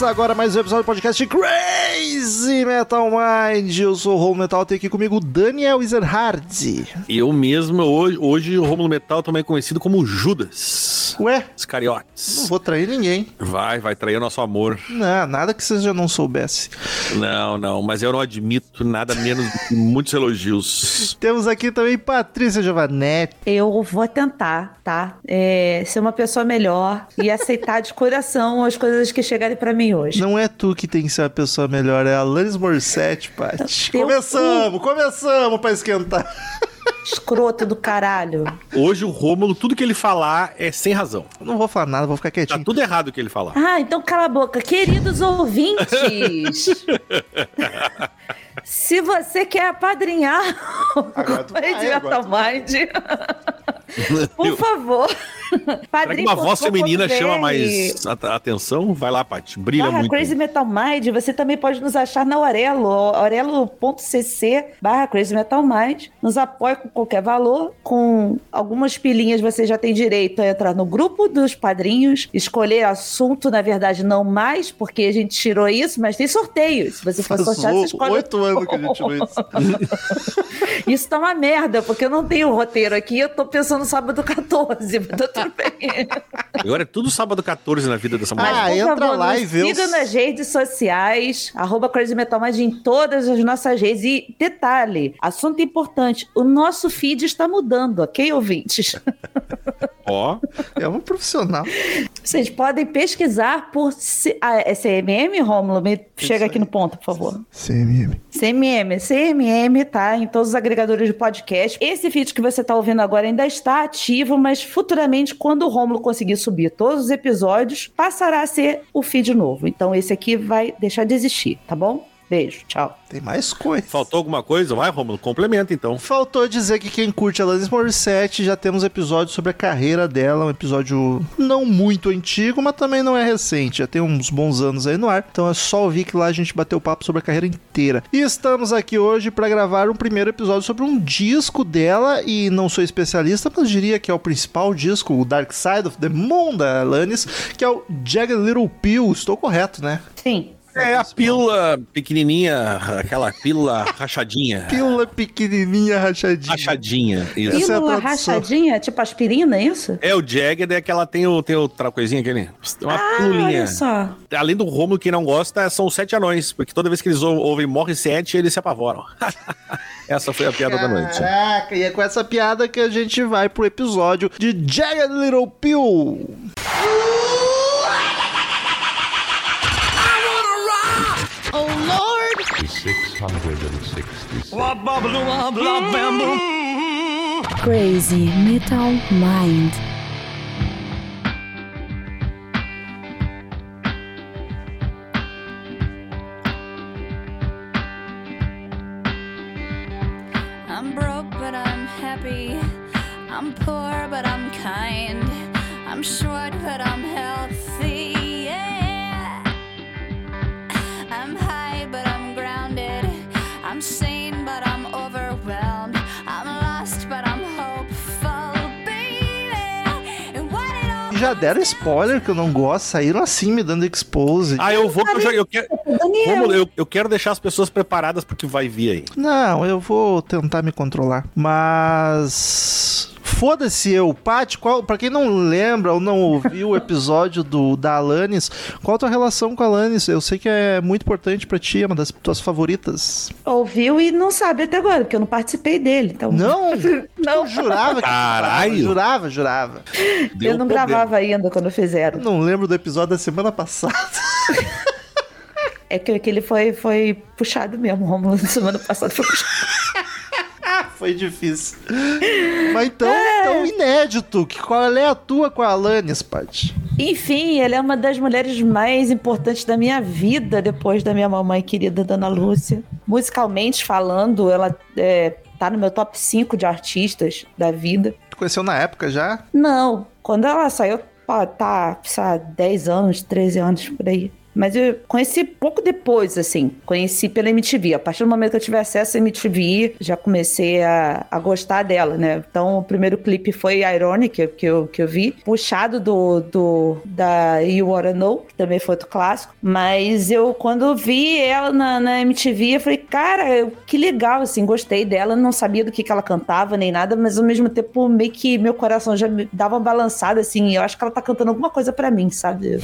Começa agora mais um episódio do podcast Crazy Metal Mind. Eu sou o Romulo Metal, tem aqui comigo o Daniel Ezerhard. Eu mesmo, hoje, hoje o Romulo Metal também é conhecido como Judas. Ué, não Iscariotes. vou trair ninguém. Vai, vai trair o nosso amor. Não, nada que você já não soubesse. Não, não, mas eu não admito nada menos do que muitos elogios. Temos aqui também Patrícia Giovanetti. Eu vou tentar, tá? É, ser uma pessoa melhor e aceitar de coração as coisas que chegarem pra mim hoje. Não é tu que tem que ser a pessoa melhor, é a Alanis Morissette, Paty. Teu Começamos, começamos pra esquentar. Escroto do caralho. Hoje o Rômulo, tudo que ele falar é sem razão. Não vou falar nada, vou ficar Tá quietinho. tudo errado o que ele falar. Ah, então cala a boca. Queridos ouvintes, se você quer apadrinhar o Agora tu vai, Crazy agora Metal Mind, por favor, Será que padrinho. uma voz feminina chama mais a- atenção? Vai lá, Paty. Brilha Barra muito. Crazy Metal Mind, você também pode nos achar na Aurelo, aurelo.cc barra Crazy Metal Mind. Nos apoia com qualquer valor. Com algumas pilinhas você já tem direito a entrar no grupo dos padrinhos, escolher assunto, na verdade, não mais, porque a gente tirou isso, mas tem sorteio. Se você for Faz sorteado, você escolhe. oito anos que a gente tirou isso. Isso tá uma merda, porque eu não tenho roteiro aqui, eu tô pensando no sábado 14, mas tá tudo bem. Agora é tudo sábado 14 na vida dessa mulher. Ah, entra favor, lá e vê Siga os- nas redes sociais, arroba Crazy Metal Mind em todas as nossas redes. E detalhe, assunto importante, o nosso feed está mudando, ok, ouvintes? Ó, É um profissional. Vocês podem pesquisar por C... ah, é CMM, Romulo? Me chega aqui no ponto, por favor. CMM. CMM, CMM, tá? Em todos os agregadores de podcast. Esse feed que você tá ouvindo agora ainda está ativo, mas futuramente, quando o Romulo conseguir subir todos os episódios, passará a ser o feed novo. Então esse aqui vai deixar de existir, tá bom? Beijo, tchau. Tem mais coisa. faltou alguma coisa? Vai, Rômulo, complementa então. Faltou dizer que quem curte a Alanis Morissette já temos episódio sobre a carreira dela, um episódio não muito antigo, mas também não é recente, já tem uns bons anos aí no ar, então é só ouvir que lá a gente bateu papo sobre a carreira inteira. E estamos aqui hoje para gravar um primeiro episódio sobre um disco dela, e não sou especialista, mas diria que é o principal disco, o Dark Side of the Moon da Alanis, que é o Jagged Little Pill, estou correto, né? Sim. É a pílula pequenininha, aquela pílula rachadinha. Pílula pequenininha rachadinha. Rachadinha, isso. Essa é a Pílula tradução. rachadinha, tipo aspirina, é isso? É, o Jagged é que ela tem o, tem o tra- coisinha aquele. Uma Ah, pilulinha. olha só. Além do Romulo, que não gosta, são os sete anões. Porque toda vez que eles ou- ouvem Morre Sete, eles se apavoram. Essa foi a piada da noite. Caraca, e é com essa piada que a gente vai pro episódio de Jagged Little Pill. Mm-hmm. Crazy Metal Mind. I'm broke, but I'm happy. I'm poor, but I'm kind. I'm short, but I'm healthy. Já deram spoiler que eu não gosto, saíram assim me dando expose. Ah, eu vou. Eu, eu, quero, Daniel. Romulo, eu, eu quero deixar as pessoas preparadas porque vai vir aí. Não, eu vou tentar me controlar. Mas. Foda-se eu, Paty, qual, pra quem não lembra ou não ouviu o episódio do, da Alanis, qual a tua relação com a Alanis? Eu sei que é muito importante pra ti, é uma das tuas favoritas. Ouviu e não sabe até agora, porque eu não participei dele. Então... Não? Não. Eu jurava que Caralho. Jurava, jurava. Deu eu não problema. gravava ainda quando fizeram. Não lembro do episódio da semana passada. É que aquele foi, foi puxado mesmo, Romulo, na semana passada foi puxado. Foi difícil. Mas então, então inédito. Que, qual é a tua com a Alanis, Paty? Enfim, ela é uma das mulheres mais importantes da minha vida depois da minha mamãe querida Dona Lúcia. Musicalmente falando, ela é, tá no meu top 5 de artistas da vida. Tu conheceu na época já? Não, quando ela saiu, tá, sei lá, 10 anos, 13 anos por aí. Mas eu conheci pouco depois, assim. Conheci pela MTV. A partir do momento que eu tive acesso à MTV, já comecei a, a gostar dela, né? Então, o primeiro clipe foi Ironic, que eu, que eu vi. Puxado do, do da You Wanna Know, que também foi outro clássico. Mas eu, quando vi ela na, na MTV, eu falei, cara, que legal, assim. Gostei dela. Não sabia do que, que ela cantava, nem nada. Mas, ao mesmo tempo, meio que meu coração já dava uma balançada, assim. Eu acho que ela tá cantando alguma coisa para mim, sabe?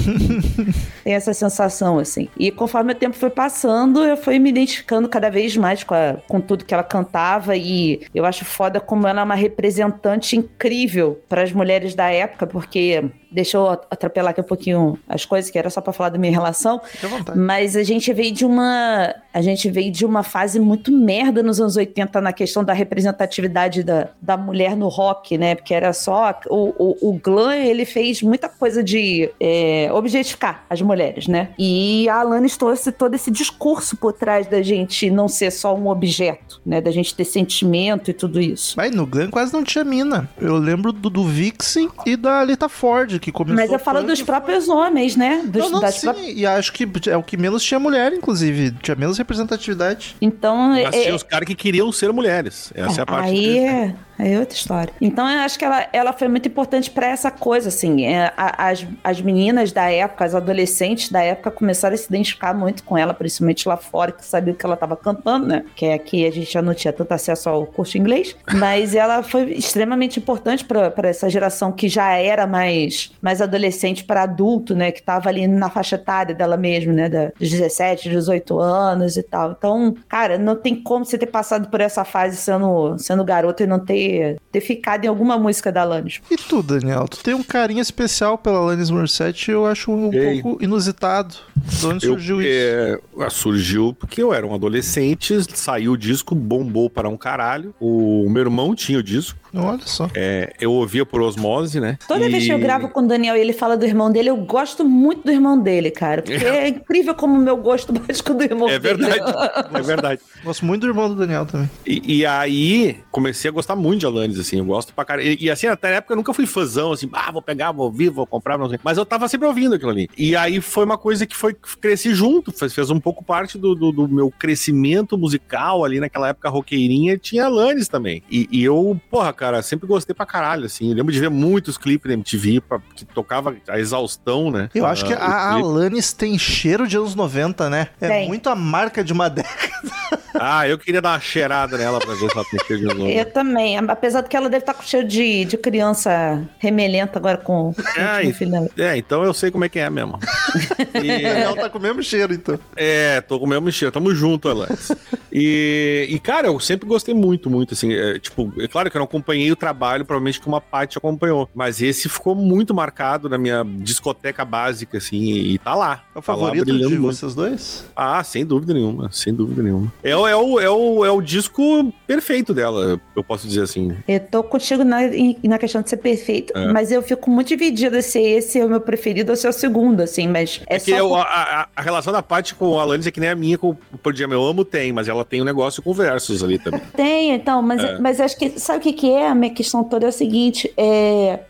Tem essa sensação sensação, assim. E conforme o tempo foi passando, eu fui me identificando cada vez mais com, a, com tudo que ela cantava. E eu acho foda como ela é uma representante incrível para as mulheres da época, porque Deixa eu atropelar aqui um pouquinho as coisas, que era só para falar da minha relação. Mas a gente veio de uma. A gente veio de uma fase muito merda nos anos 80 na questão da representatividade da, da mulher no rock, né? Porque era só. O, o, o Glam, ele fez muita coisa de é, objetificar as mulheres, né? E a Alanis trouxe todo esse discurso por trás da gente não ser só um objeto, né? Da gente ter sentimento e tudo isso. Mas no Glam quase não tinha mina. Eu lembro do, do Vixen e da Lita Ford que começou. Mas eu falo dos próprios homens, né? Dos, não, não, sim, e acho que é o que menos tinha mulher, inclusive. Tinha menos representatividade. Então. Mas é... tinha os caras que queriam ser mulheres. Essa é a parte. Aí, é, é outra história. Então eu acho que ela, ela foi muito importante para essa coisa, assim. É, as, as meninas da época, as adolescentes da época começaram a se identificar muito com ela, principalmente lá fora, que sabia que ela estava cantando, né? Que aqui a gente já não tinha tanto acesso ao curso inglês. Mas ela foi extremamente importante para essa geração que já era mais, mais adolescente para adulto, né? Que estava ali na faixa etária dela mesmo, né? Da, dos 17, 18 anos e tal. Então, cara, não tem como você ter passado por essa fase sendo, sendo garoto e não ter ter, ficado em alguma música da Alanis. E tu, Daniel? Tu tem um carinho especial pela Alanis Morissette eu acho um Ei. pouco inusitado. De onde surgiu eu, isso? É, surgiu porque eu era um adolescente, saiu o disco, bombou para um caralho. O meu irmão tinha o disco. Olha só. É, eu ouvia por osmose, né? Toda e... vez que eu gravo com o Daniel e ele fala do irmão dele, eu gosto muito do irmão dele, cara. Porque é incrível como o meu gosto bate com o do irmão é dele. É verdade, é verdade. Gosto muito do irmão do Daniel também. E, e aí, comecei a gostar muito de Alanis, assim, eu gosto pra caralho. E, e, assim, até na época eu nunca fui fãzão, assim, ah, vou pegar, vou ouvir, vou comprar, não sei. Mas eu tava sempre ouvindo aquilo ali. E aí foi uma coisa que foi, cresci junto, fez, fez um pouco parte do, do, do, meu crescimento musical ali naquela época roqueirinha, tinha Alanis também. E, e eu, porra, cara, sempre gostei pra caralho, assim. Eu lembro de ver muitos clipes da MTV pra, que tocava a exaustão, né? Eu acho que a, a Alanis tem cheiro de anos 90, né? É tem. muito a marca de uma década. Ah, eu queria dar uma cheirada nela pra ver se ela tem cheiro de novo. Eu também, apesar de que ela deve estar com cheiro de, de criança remelenta agora com, é, É, então eu sei como é que é mesmo. E... ela tá com o mesmo cheiro, então. É, tô com o mesmo cheiro, tamo junto, Alex. E, e, cara, eu sempre gostei muito, muito, assim, é, tipo, é claro que eu não acompanhei o trabalho, provavelmente que uma parte acompanhou, mas esse ficou muito marcado na minha discoteca básica, assim, e tá lá. É o tá favorito lá, de vocês dois? Ah, sem dúvida nenhuma, sem dúvida nenhuma. É, é, o, é, o, é o disco perfeito dela, eu posso dizer assim. Eu tô contigo na, na questão de ser perfeito, é. mas eu fico muito dividida se esse é o meu preferido ou se é o segundo, assim, mas é, é que só... Eu, a, a, a, relação da parte com o Alanis é que nem a minha com o Por Dia Meu Amo tem, mas ela tem um negócio com versos ali também. Tem, então, mas, é. mas acho que, sabe o que que é? A minha questão toda é o seguinte, é,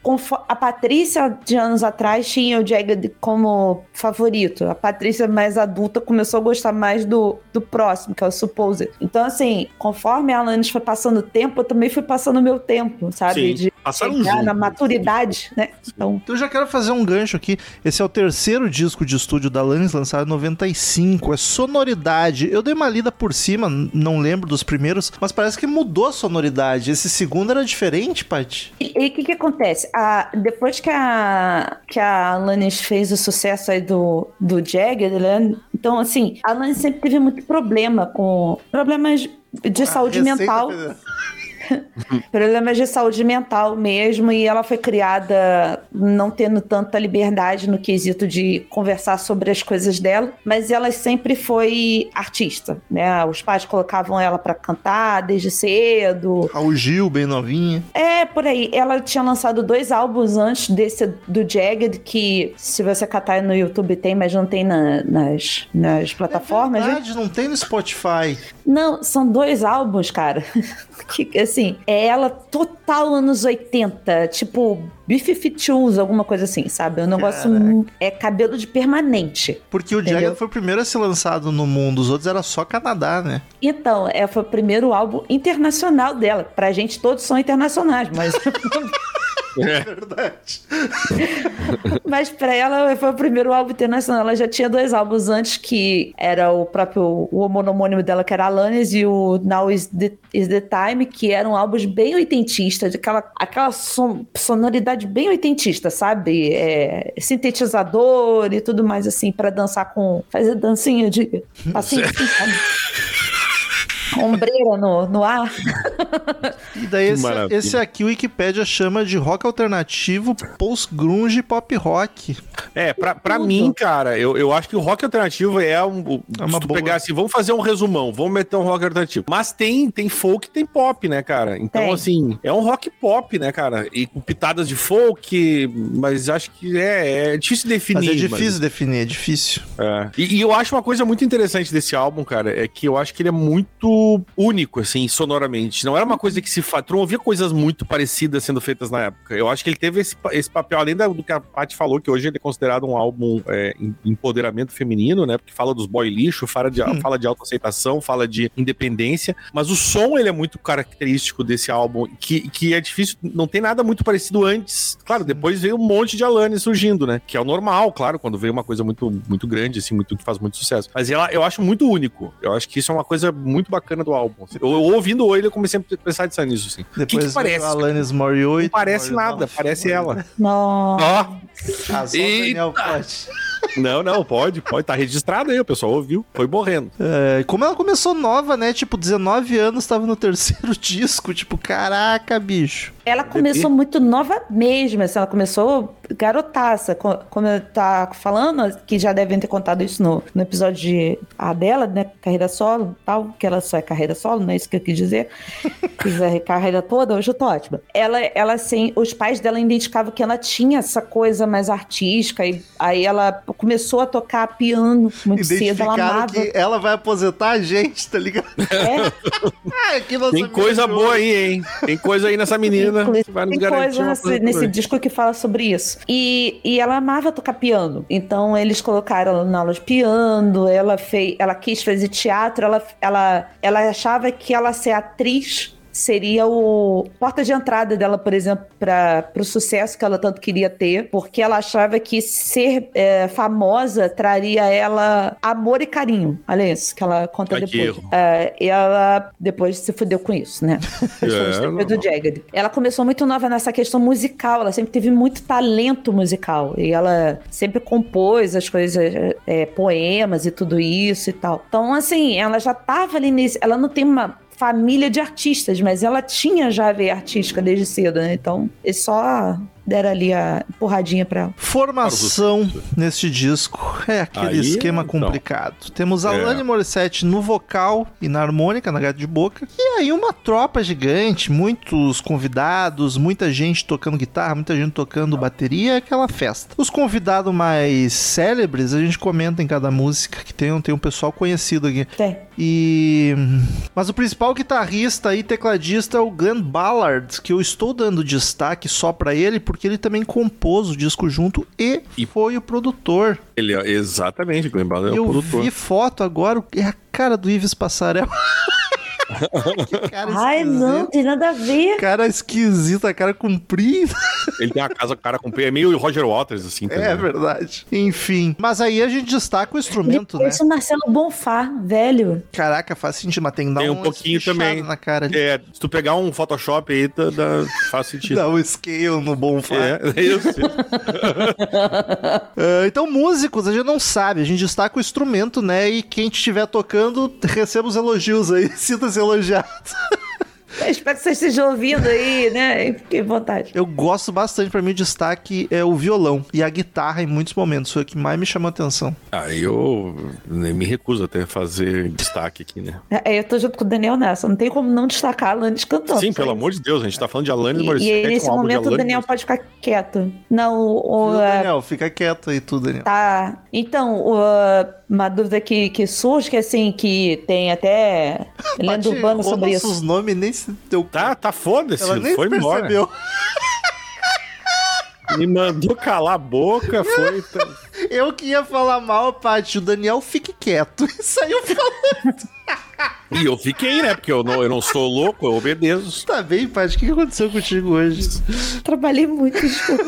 a Patrícia de anos atrás tinha o Jagged como favorito, a Patrícia mais adulta começou a gostar mais do, do próximo, que é o Supposed. Então, assim, conforme a Alanis foi passando o tempo, eu também fui passando o meu tempo, sabe? Sim, de passaram chegar na maturidade, né? Então... então, eu já quero fazer um gancho aqui. Esse é o terceiro disco de estúdio da Alanis, lançado em 95. É sonoridade. Eu dei uma lida por cima, não lembro dos primeiros, mas parece que mudou a sonoridade. Esse segundo era diferente, Paty. E o que que acontece? A, depois que a, que a Alanis fez o sucesso aí do, do Jagger, né? então, assim, a Alanis sempre teve muito problema com... Problemas de a saúde mental. Problemas de saúde mental mesmo, e ela foi criada não tendo tanta liberdade no quesito de conversar sobre as coisas dela, mas ela sempre foi artista, né? Os pais colocavam ela para cantar desde cedo. Raul Gil, bem novinha. É, por aí. Ela tinha lançado dois álbuns antes desse do Jagged, que se você catar no YouTube tem, mas não tem na- nas, nas plataformas. é né? verdade, não tem no Spotify. Não, são dois álbuns, cara. que, assim, é ela total anos 80, tipo B-52s, alguma coisa assim, sabe? É um negócio. mu- É cabelo de permanente. Porque o? Jagged foi o primeiro a ser lançado no mundo, os outros era só Canadá, né? Então, é, foi o primeiro álbum internacional dela. Pra gente, todos são internacionais, mas. É verdade. Mas pra ela foi o primeiro álbum internacional. Ela já tinha dois álbuns antes, que era o próprio o monônimo dela, que era Alanis, e o Now is the, is the Time, que eram álbuns bem oitentistas, aquela, aquela son- sonoridade bem oitentista, sabe? É, sintetizador e tudo mais assim, pra dançar com. fazer dancinha de. assim, assim sabe? Ombreira no, no ar. E daí esse, esse aqui o Wikipedia chama de rock alternativo, post-grunge pop rock. É, pra, pra Tudo. mim, cara, eu, eu acho que o rock alternativo é um. É uma se tu boa. pegar assim, vamos fazer um resumão, vamos meter um rock alternativo. Mas tem, tem folk e tem pop, né, cara? Então, Tem. assim, é um rock pop, né, cara? E com pitadas de folk, mas acho que é, é difícil definir. Mas é difícil definir, é difícil. É. E, e eu acho uma coisa muito interessante desse álbum, cara, é que eu acho que ele é muito único, assim, sonoramente. Não era uma coisa que se faz. Tu não ouvia coisas muito parecidas sendo feitas na época. Eu acho que ele teve esse, esse papel, além do que a Paty falou, que hoje ele é considerado um álbum é, em- empoderamento feminino, né? Porque fala dos boy lixo, fala de, fala de autoaceitação, fala de independência. Mas o som, ele é muito característico desse álbum, que, que é difícil. Não tem nada muito parecido antes. Claro, depois veio um monte de Alanis surgindo, né? Que é o normal, claro, quando veio uma coisa muito, muito grande, assim, muito, que faz muito sucesso. Mas ela, eu acho muito único. Eu acho que isso é uma coisa muito bacana do álbum. Eu, eu ouvindo ele, eu comecei a atenção nisso, assim. O que, que parece? Alanis Morissette. Não parece nada, parece ela. Nossa. Ó, Ah. Daniel pode. não, não, pode, pode, tá registrado aí, o pessoal ouviu, foi morrendo. É, como ela começou nova, né? Tipo, 19 anos, tava no terceiro disco. Tipo, caraca, bicho. Ela começou muito nova mesmo, assim, ela começou garotaça, co- como eu tá falando, que já devem ter contado isso no, no episódio de a dela, né, carreira solo, tal, que ela só é carreira solo, não é isso que eu quis dizer. Fiz a carreira toda, hoje eu tô ótima. Ela, ela assim, os pais dela identificavam que ela tinha essa coisa mais artística, e aí ela começou a tocar piano muito cedo, ela amava. que ela vai aposentar a gente, tá ligado? É, Ah, que nossa Tem coisa boa aí, hein? Tem coisa aí nessa menina. Que vai nos Tem coisa nesse, nesse disco que fala sobre isso. E, e ela amava tocar piano. Então eles colocaram ela na aula de piano, ela fez, ela quis fazer teatro, ela, ela, ela achava que ela ser atriz seria o porta de entrada dela, por exemplo, para o sucesso que ela tanto queria ter, porque ela achava que ser é, famosa traria a ela amor e carinho. Olha isso que ela conta Ai, depois. É, e ela depois se fudeu com isso, né? É, do Jagged. Ela começou muito nova nessa questão musical, ela sempre teve muito talento musical. E ela sempre compôs as coisas, é, poemas e tudo isso e tal. Então, assim, ela já tava ali nesse. Ela não tem uma família de artistas, mas ela tinha já a veia artística desde cedo, né? Então, eles só deram ali a empurradinha pra ela. Formação neste disco é aquele Aí, esquema então. complicado. Temos a É. Alanis Morissette no vocal e na harmônica, na gata de boca. E aí uma tropa gigante, muitos convidados, muita gente tocando guitarra, muita gente tocando bateria, é aquela festa. Os convidados mais célebres a gente comenta em cada música, que tem, um- tem um pessoal conhecido aqui. Tem. E. Mas o principal guitarrista e tecladista é o Glenn Ballard, que eu estou dando destaque só pra ele, porque ele também compôs o disco junto e, E- foi o produtor. Ele é exatamente, Glenn Ballard é o eu produtor. vi foto agora, é a cara do Ives Passarel. Ai, não, tem nada a ver. Cara esquisita, cara comprido. Ele tem a casa com cara com é meio Roger Waters, assim, também. É verdade. Enfim. Mas aí a gente destaca o instrumento, né? Depois o Marcelo Bonfá, velho. Caraca, faz sentido, mas tem que dar Tem um uma pouquinho também. na cara. ali. É, se tu pegar um Photoshop aí, tá, dá, faz sentido. Dá um scale no bom É, é isso. Ah, então, músicos, a gente não sabe, a gente destaca o instrumento, né? E quem estiver tocando, receba os elogios aí, sinta-se elogiado. Eu espero que vocês estejam ouvindo aí, né? Fiquem à vontade. Eu gosto bastante, pra mim o destaque é o violão e a guitarra em muitos momentos, foi o que mais me chamou a atenção. Ah, eu nem me recuso até a fazer destaque aqui, né? É, eu tô junto com o Daniel nessa. Não tem como não destacar a Alanis cantando. Sim, pelo amor de Deus, a gente tá falando de Alanis E, Morissette. e aí, nesse um álbum de momento, o Daniel pode ficar quieto. Não, o. É, Daniel, fica quieto aí tu, Daniel. Tá. Então, o, uh, uma dúvida que, que surge, que assim, que tem até urbana errou sobre isso. nossos nomes nem se deu Tá, tá foda-se, Ela nem foi embora. percebeu. Me mandou calar a boca, foi. Eu que ia falar mal, Paty. O Daniel fique quieto. E saiu falando. E eu fiquei, né? Porque eu não, eu não sou louco, eu obedeço. Tá bem, Paty? O que aconteceu contigo hoje? Trabalhei muito, desculpa.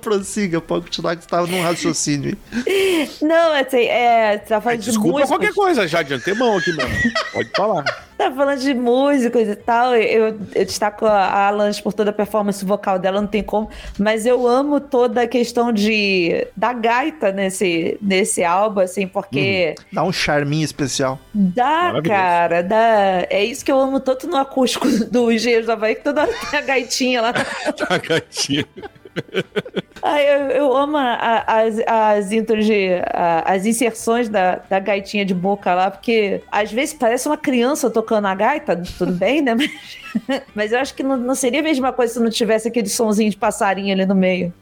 Prossiga, pode continuar que você tava num raciocínio. Não, assim, é, você tá falando de Desculpa músicos. qualquer coisa já de antemão aqui, mano. Pode falar. Tá falando de músicos e tal, eu, eu destaco a Alanis por toda a performance vocal dela, não tem como, mas eu amo toda a questão de da gaita nesse, nesse álbum, assim, porque Dá um charminho especial. dá, cara, dá. É isso que eu amo tanto no acústico do Engenheiros da Havaí, que toda hora tem a gaitinha lá. A gatinha. Ai, eu, eu amo a- as, as intros de. a- as inserções da, da gaitinha de boca lá, porque às vezes parece uma criança tocando a gaita, tudo bem, né? Mas, mas eu acho que não, não seria a mesma coisa se não tivesse aquele sonzinho de passarinho ali no meio.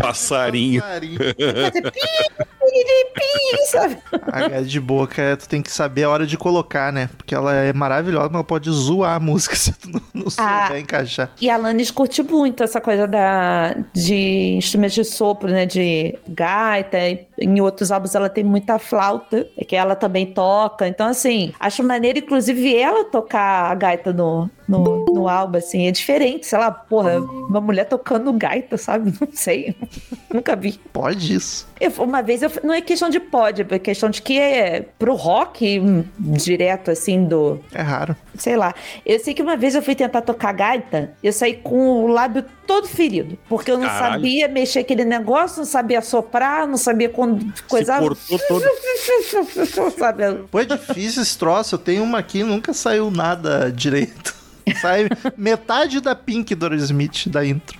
Passarinho. Passarinho. Fazer pi, pi, pi, sabe? A gata de boca, é, tu tem que saber a hora de colocar, né? Porque ela é maravilhosa, mas ela pode zoar a música se tu não, não Ah. souber encaixar. E a Alanis curte muito essa coisa da, de instrumentos de sopro, né? De gaita. Em outros álbuns ela tem muita flauta, que ela também toca. Então, assim, acho maneiro, inclusive, ela tocar a gaita no, law no, no álbum, assim. É diferente, sei lá, porra, uma mulher tocando gaita, sabe? Não sei. Nunca vi. Pode isso. Eu- uma vez, eu, não é questão de pode, é questão de que é pro rock hum, direto, assim, do, É raro. sei lá. Eu sei que uma vez eu fui tentar tocar gaita, eu saí com o lábio todo ferido, porque eu não Caralho. sabia mexer aquele negócio, não sabia soprar, não sabia quando coisar. cortou todo. Sabe? Pô, é difícil esse troço. Eu tenho uma aqui nunca saiu nada direito. Sai metade da Pink do Smith da intro.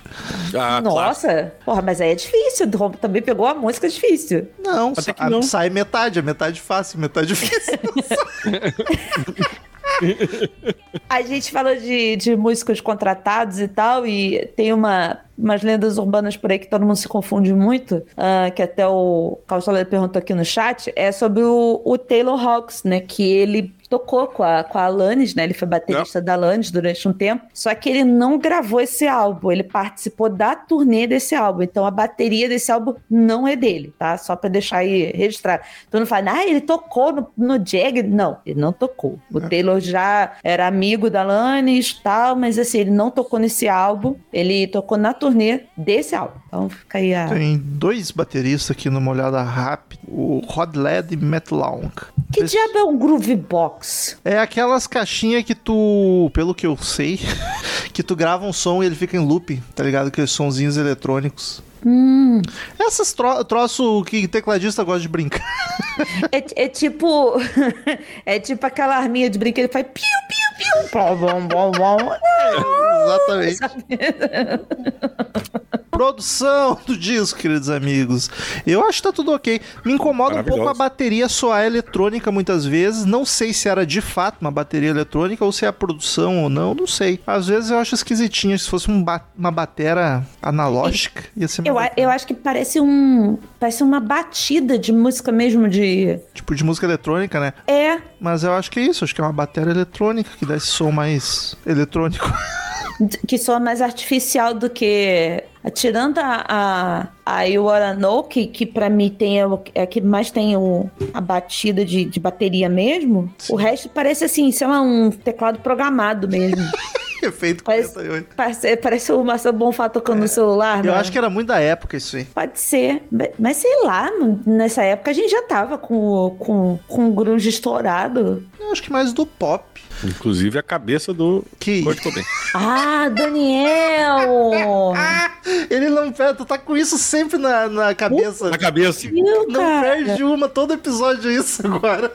Ah, claro. Nossa, porra, mas aí é difícil. Também pegou a música difícil. Não, Até sa- que não. sai metade. A metade fácil, metade difícil. A gente falou de, de músicos contratados e tal, e tem uma, umas lendas urbanas por aí que todo mundo se confunde muito, ah, que até o Carlos Soler perguntou aqui no chat, é sobre o, o Taylor Hawks, né? Que ele tocou com a, com a Alanis, né? Ele foi baterista da Alanis durante um tempo, só que ele não gravou esse álbum, ele participou da turnê desse álbum, então a bateria desse álbum não é dele, tá? Só pra deixar aí registrado. Então não fala, ah, ele tocou no, no Jag. Não, ele não tocou. O Taylor já era amigo da Alanis e tal, mas assim, ele não tocou nesse álbum, ele tocou na turnê desse álbum. Então fica aí a... Tem dois bateristas aqui numa olhada rápida. O Rod Led e Matt Long. Que diabo é um Groove Box? É aquelas caixinhas que tu, pelo que eu sei, que tu grava um som e ele fica em loop, tá ligado? Aqueles sonzinhos eletrônicos. Hum, Essas tro troço que tecladista gosta de brincar. é, é tipo. é tipo aquela arminha de brinquedo que faz piu, piu, piu. Bom, bom, bom, bom. Exatamente. Produção do disco, queridos amigos. Eu acho que tá tudo ok. Me incomoda um pouco a bateria soar eletrônica muitas vezes. Não sei se era de fato uma bateria eletrônica ou se é a produção ou não, não sei. Às vezes eu acho esquisitinho. Se fosse um ba- uma batera analógica, ia ser Eu, a- eu acho que parece um. Parece uma batida de música mesmo de. tipo de música eletrônica, né? É. Mas eu acho que é isso. Acho que é uma bateria eletrônica que dá esse som mais eletrônico. que soa mais artificial do que. Tirando a, a, a You Wanna Know, que, que pra mim tem é a que mais tem o, a batida de, de bateria mesmo, o resto parece assim, sei lá, um teclado programado mesmo. Efeito Parece, 48. parece, parece o Marcelo Bonfá tocando no celular, Eu né? acho que era muito da época isso aí. Pode ser, mas- sei lá, nessa época a gente já tava com, com, com o grunge estourado. Eu acho que mais do pop. Inclusive a cabeça do Que Kurt Cobain. Ah, Daniel! Ele não não, tu tá com isso sempre na, na cabeça. Na cabeça. Viu, Não cara? perde uma, todo episódio é isso agora.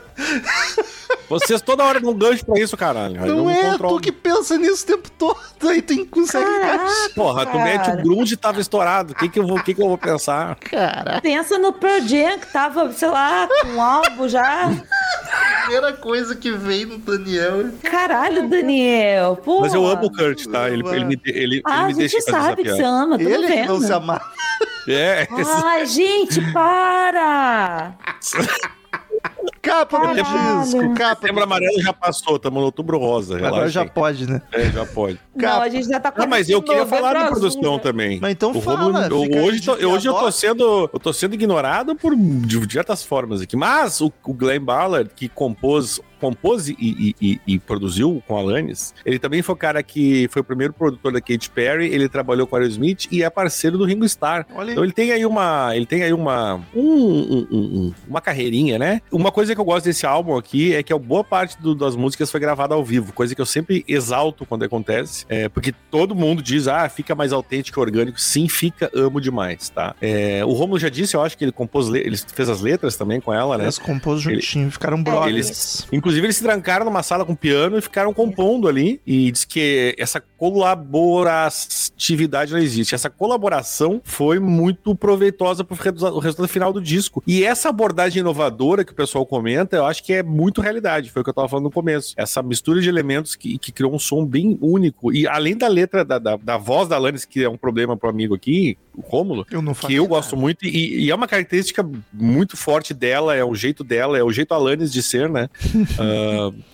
Vocês toda hora dão gancho pra isso, caralho. Não me é, controlo. tu que pensa nisso o tempo todo, aí tu consegue encaixar. Porra, tu mete cara. o grunge e tava estourado. O que que eu vou, que que eu vou pensar? Cara, Pensa no Pearl Jam, que tava, sei lá, com um álbum já. a primeira coisa que vem no Daniel. Caralho, Daniel. Pô. Mas eu amo o Kurt, tá? Ele, ele me, ele, ele Ah, a me deixa gente fazer essa sabe que você piada. ama, tô Ele que vendo. não se amava. É, Ai, gente, para! Capa do Caralho. disco, capa. setembro amarelo já passou, estamos no outubro rosa. Agora relaxa já aí. pode, né? É, já pode. Não, a gente já tá Ah, mas eu queria falar da produção né? também. Mas então O fala, Romulo- fica hoje, tô- de hoje eu tô sendo eu tô sendo ignorado por de diversas formas aqui. Mas o, o Glenn Ballard, que compôs compôs e, e- e- produziu com Alanis, ele também foi o cara que foi o primeiro produtor da Katy Perry, ele trabalhou com Aerosmith e é parceiro do Ringo Starr. Olha. Então ele tem aí uma, ele tem aí uma, um- um- um- um- uma carreirinha, né? Uma coisa que eu gosto desse álbum aqui é que a boa parte do- das músicas foi gravada ao vivo, coisa que eu sempre exalto quando acontece, é, porque todo mundo diz, ah, fica mais autêntico e orgânico. Sim, fica, amo demais, tá? É, o Romulo já disse, eu acho que ele compôs, le- ele fez as letras também com ela, né? Eles compôs juntinho, ficaram brothers. Inclusive, eles se trancaram numa sala com piano e ficaram compondo ali. E diz que essa colaboratividade não existe. Essa colaboração foi muito proveitosa pro resultado, final do disco. E essa abordagem inovadora que o pessoal comenta, eu acho que é muito realidade. Foi o que eu tava falando no começo. Essa mistura de elementos que, que criou um som bem único. E além da letra, da, da, da voz da Alanis, que é um problema pro amigo aqui, o Rômulo, Eu não que eu gosto muito e, e é uma característica muito forte dela, é o jeito dela, é o jeito Alanis de ser, né?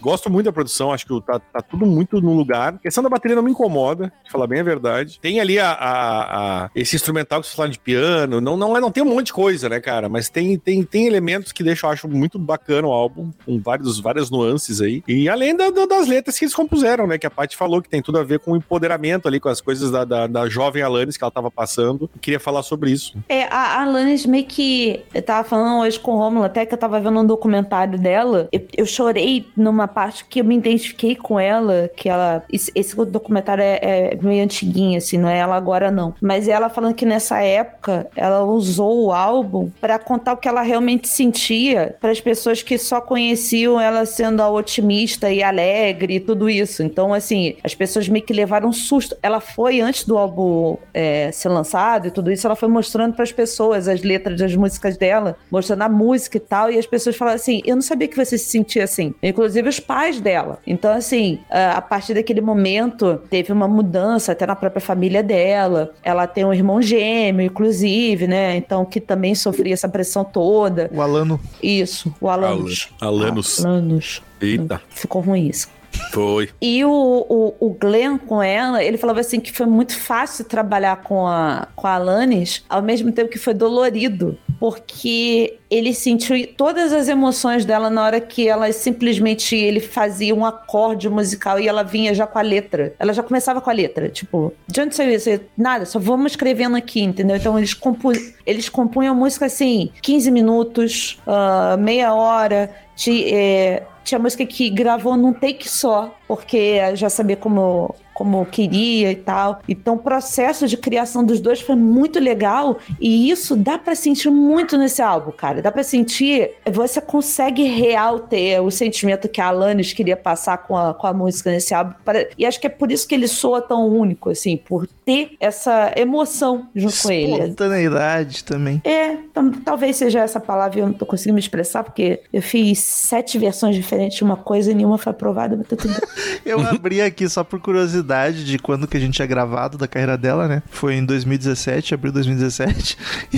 Gosto muito da produção, acho que tá, tá tudo muito no lugar. A questão da bateria não me incomoda, de falar bem a verdade. Tem ali a, a- a- esse instrumental que você fala de piano, não, não, é- não tem um monte de coisa, né, cara? Mas tem, tem, tem elementos que deixam, eu acho, muito bacana o álbum, com vários, várias nuances aí. E além da- da- das letras que eles compuseram, né? Que a Paty falou que tem tudo a ver com o empoderamento ali, com as coisas da, da, da jovem Alanis que ela tava passando. Eu queria falar sobre isso. É, a Alanis meio que. Eu tava falando hoje com o Romulo, até que eu tava vendo um documentário dela. Eu, eu chorei numa parte que eu me identifiquei com ela, que ela. Esse, documentário é, é meio antiguinho, assim, não é ela agora, não. Mas ela falando que nessa época ela usou o álbum pra contar o que ela realmente sentia para as pessoas que só conheciam ela sendo a otimista e alegre e tudo isso. Então, assim, as pessoas meio que levaram um susto. Ela foi antes do álbum é, ser lançado e tudo isso, ela foi mostrando para as pessoas as letras das músicas dela, mostrando a música e tal, e as pessoas falaram assim: eu não sabia que você se sentia assim. Inclusive os pais dela. Então, assim, a a partir daquele momento, teve uma mudança até na própria família dela. Ela tem um irmão gêmeo, inclusive, né? Então, que também sofria essa pressão toda. O Alano. Isso, o Alanos. Alanos. Alanos. Eita, Ficou ruim isso. foi. E o, o, o Glenn com ela, ele falava assim que foi muito fácil trabalhar com a, com a Alanis, ao mesmo tempo que foi dolorido, porque ele sentiu todas as emoções dela na hora que ela simplesmente ele fazia um acorde musical e ela vinha já com a letra. Ela já começava com a letra, tipo, de onde saiu isso? Nada, só vamos escrevendo aqui, entendeu? Então eles, compu eles compunham música assim, 15 minutos, ah, meia hora, de, é, tinha música que gravou num take só, porque já sabia como, como queria e tal. Então o processo de criação dos dois foi muito legal e isso dá pra sentir muito nesse álbum, cara. Dá pra sentir, você consegue real ter o sentimento que a Alanis queria passar com a, com a música nesse álbum. Para- E acho que é por isso que ele soa tão único, assim, por ter essa emoção junto com ele. Espontaneidade também. É, tam- talvez seja essa palavra, eu não tô conseguindo me expressar, porque eu fiz sete versões diferentes de uma coisa e nenhuma foi aprovada, mas tá tudo bem. Eu abri aqui só por curiosidade de quando que a gente tinha gravado da carreira dela, né? Foi em 2017, abril de 2017.